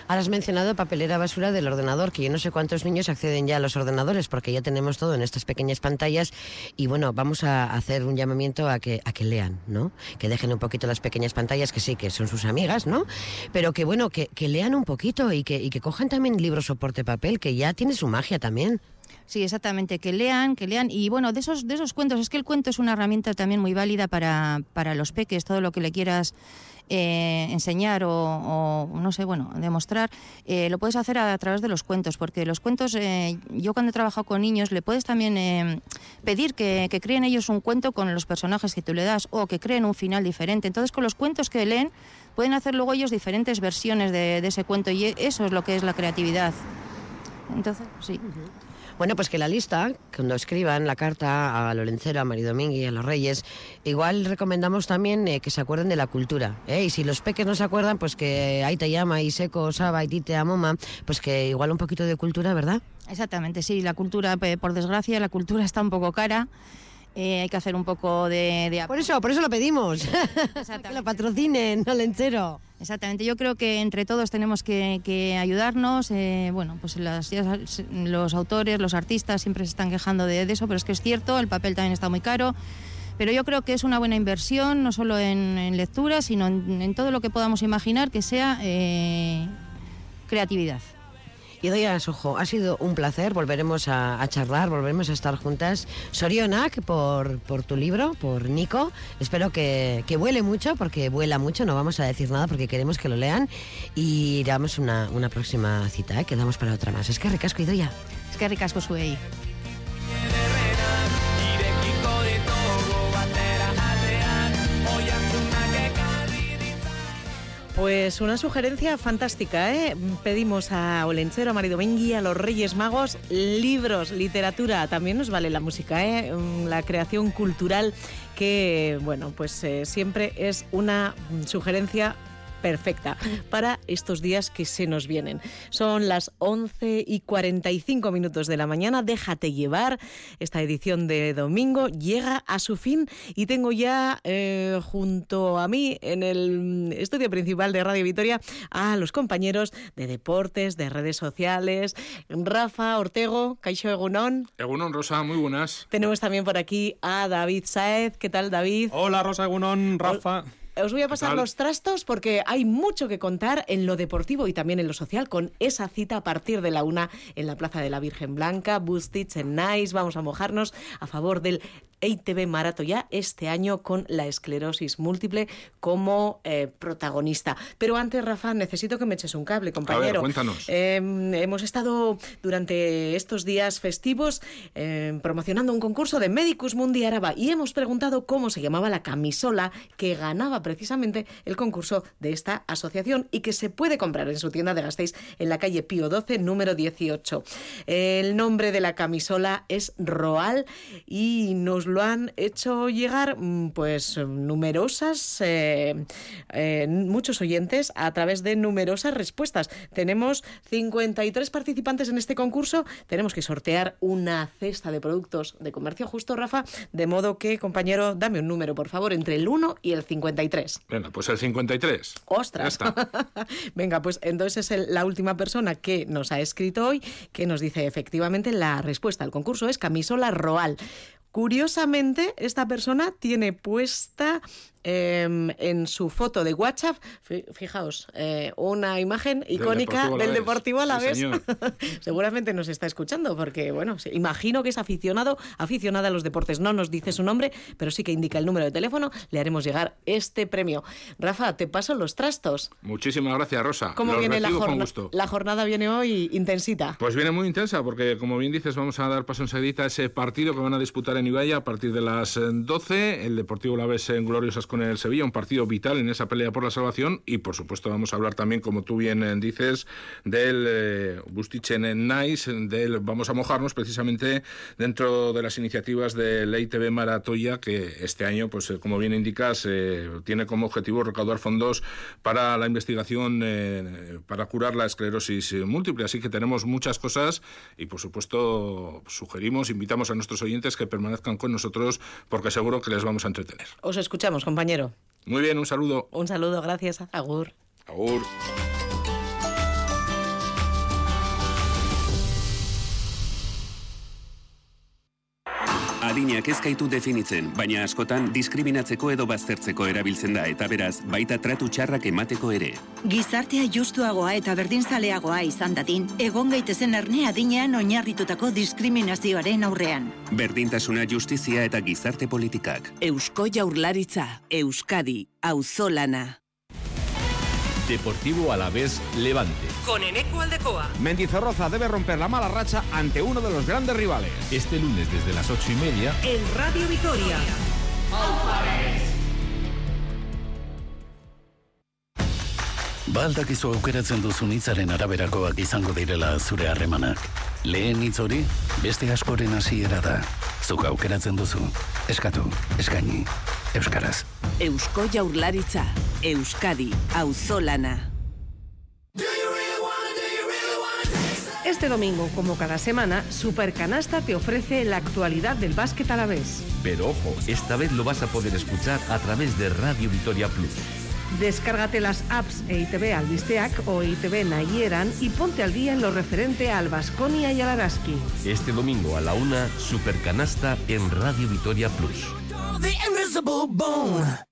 Ahora has mencionado papelera basura del ordenador, que yo no sé cuántos niños acceden ya a los ordenadores, porque ya tenemos todo en estas pequeñas pantallas. Y bueno, vamos a hacer un llamamiento a que, a que lean, ¿no? Que dejen un poquito las pequeñas pantallas, que sí, que son sus amigas, ¿no? Pero que bueno, que, que lean un poquito y que, y que cojan también libros soporte papel, que ya tiene su magia también.
Sí, exactamente, que lean, que lean. Y bueno, de esos, de esos cuentos, es que el cuento es una herramienta también muy válida para, para los peques, todo lo que le quieras eh, enseñar o, no sé, bueno, demostrar, eh, lo puedes hacer a, través de los cuentos, porque los cuentos, eh, yo cuando he trabajado con niños, le puedes también eh, pedir que, que creen ellos un cuento con los personajes que tú le das o que creen un final diferente. Entonces, con los cuentos que leen, pueden hacer luego ellos diferentes versiones de, de ese cuento y eso es lo que es la creatividad. Entonces, sí.
Bueno, pues que la lista, cuando escriban la carta a Lorencero, a Maridomingui, a los Reyes, igual recomendamos también eh, que se acuerden de la cultura. ¿eh? Y si los peques no se acuerdan, pues que ahí te llama, y seco, saba, y tite, amoma, pues que igual un poquito de cultura, ¿verdad?
Exactamente, sí, la cultura, por desgracia, la cultura está un poco cara. Eh, hay que hacer un poco de... de...
Por eso, por eso lo pedimos. *laughs* que lo patrocinen, Lorencero.
Exactamente, yo creo que entre todos tenemos que, que ayudarnos. eh, bueno, pues las- los autores, los artistas siempre se están quejando de, de eso, pero es que es cierto, el papel también está muy caro. Pero yo creo que es una buena inversión, no solo en, en lectura, sino en, en todo lo que podamos imaginar que sea eh, creatividad.
Y doy a ojo, ha sido un placer, volveremos a, charlar, volveremos a estar juntas. Sorionak por, por tu libro, por Nico. Espero que, que vuele mucho, porque vuela mucho, no vamos a decir nada porque queremos que lo lean. Y damos una, una próxima cita, ¿eh? quedamos para otra más. Es que ricasco, Idoia.
Es que ricasco zuei.
Pues una sugerencia fantástica, ¿eh? Pedimos a Olenchero, a Maridomengui, a los Reyes Magos, libros, literatura, también nos vale la música, ¿eh? Mm, La creación cultural que, bueno, pues eh, siempre es una sugerencia perfecta para estos días que se nos vienen. Son las 11 y 45 minutos de la mañana. Déjate llevar. Esta edición de domingo llega a su fin y tengo ya eh, junto a mí en el estudio principal de Radio Vitoria a los compañeros de deportes, de redes sociales. Rafa Ortego, Caixo Egunón.
Egunon, Rosa, muy buenas.
Tenemos también por aquí a David Saez. ¿Qué tal, David?
Hola, Rosa Egunon, Rafa.
Os voy a pasar los trastos porque hay mucho que contar en lo deportivo y también en lo social con esa cita a partir de la una en la Plaza de la Virgen Blanca, Bustich en Nice. Vamos a mojarnos a favor del EITB Marato ya este año con la esclerosis múltiple como eh, protagonista. Pero antes, Rafa, necesito que me eches un cable, compañero.
cuéntanos.
Eh, hemos estado durante estos días festivos eh, promocionando un concurso de Medicus Mundi Araba y hemos preguntado cómo se llamaba la camisola que ganaba precisamente el concurso de esta asociación y que se puede comprar en su tienda de Gasteiz en la calle Pío 12, número 18. El nombre de la camisola es Roal y nos lo han hecho llegar mm, pues numerosas, eh, eh, muchos oyentes a través de numerosas respuestas. Tenemos 53 participantes en este concurso. Tenemos que sortear una cesta de productos de comercio justo, Rafa, de modo que, compañero, dame un número, por favor, entre el 1 y el 53.
Venga, pues el 53.
¡Ostras!
Ya está. *laughs*
Venga, pues entonces es la última persona que nos ha escrito hoy que nos dice efectivamente la respuesta al concurso es camisola Roal. Curiosamente, esta persona tiene puesta em, en su foto de WhatsApp, fi- fijaos, eh, una imagen icónica del Deportivo
Alavés. Sí. *laughs*
Seguramente nos está escuchando porque, bueno, imagino que es aficionado, aficionada a los deportes. No nos dice su nombre, pero sí que indica el número de teléfono. Le haremos llegar este premio. Rafa, te paso los trastos.
Muchísimas gracias, Rosa.
¿Cómo
Los
viene la,
recibo con
jorna-
gusto.
la jornada? Viene hoy intensita.
Pues viene muy intensa porque, como bien dices, vamos a dar paso enseguida a ese partido que van a disputar en Ibaya a partir de las eh, 12. El Deportivo Alavés en gloriosas con el Sevilla, un partido vital en esa pelea por la salvación y por supuesto vamos a hablar también, como tú bien eh, dices, del eh, Bustichen Nice, del vamos a mojarnos precisamente dentro de las iniciativas del ITV Maratoya que este año, pues eh, como bien indicas, eh, tiene como objetivo recaudar fondos para la investigación eh, para curar la esclerosis múltiple. Así que tenemos muchas cosas y por supuesto sugerimos, invitamos a nuestros oyentes que permanezcan con nosotros porque seguro que les vamos a entretener.
Os escuchamos, compañero.
Muy bien, un saludo.
Un saludo, gracias. Agur.
Agur.
Adinak ez gaitu definitzen, baina askotan diskriminatzeko edo baztertzeko erabiltzen da eta beraz baita tratu txarrak emateko ere.
Gizartea justuagoa eta berdinzaleagoa izan dadin, egon gaitezen erne adinean oinarritutako diskriminazioaren aurrean.
Berdintasuna justizia eta gizarte politikak.
Eusko Jaurlaritza, Euskadi, Auzolana.
Deportivo Alavés Levante.
Con Eneco Aldecoa.
Mendizorroza debe romper la mala racha ante uno de los grandes rivales.
Este lunes desde las ocho y media.
En Radio Vitoria.
Baldakizu aukeratzen duzun hitzaren araberakoak izango direla zure harremanak. Lehen hitz hori, beste askoren hasiera da. Zuk aukeratzen duzu. Eskatu, eskaini, euskaraz.
Eusko Jaurlaritza, Euskadi, Auzolana.
Este domingo, como cada semana, Supercanasta te ofrece la actualidad del básquet a la vez.
Pero ojo, esta vez lo vas a poder escuchar a través de Radio Vitoria Plus.
Descárgate las apps EITB Albisteac o EITB Nayieran y ponte al día en lo referente al Vasconia y al Araski.
Este domingo a la una, Supercanasta en Radio Vitoria Plus.
The invisible bone.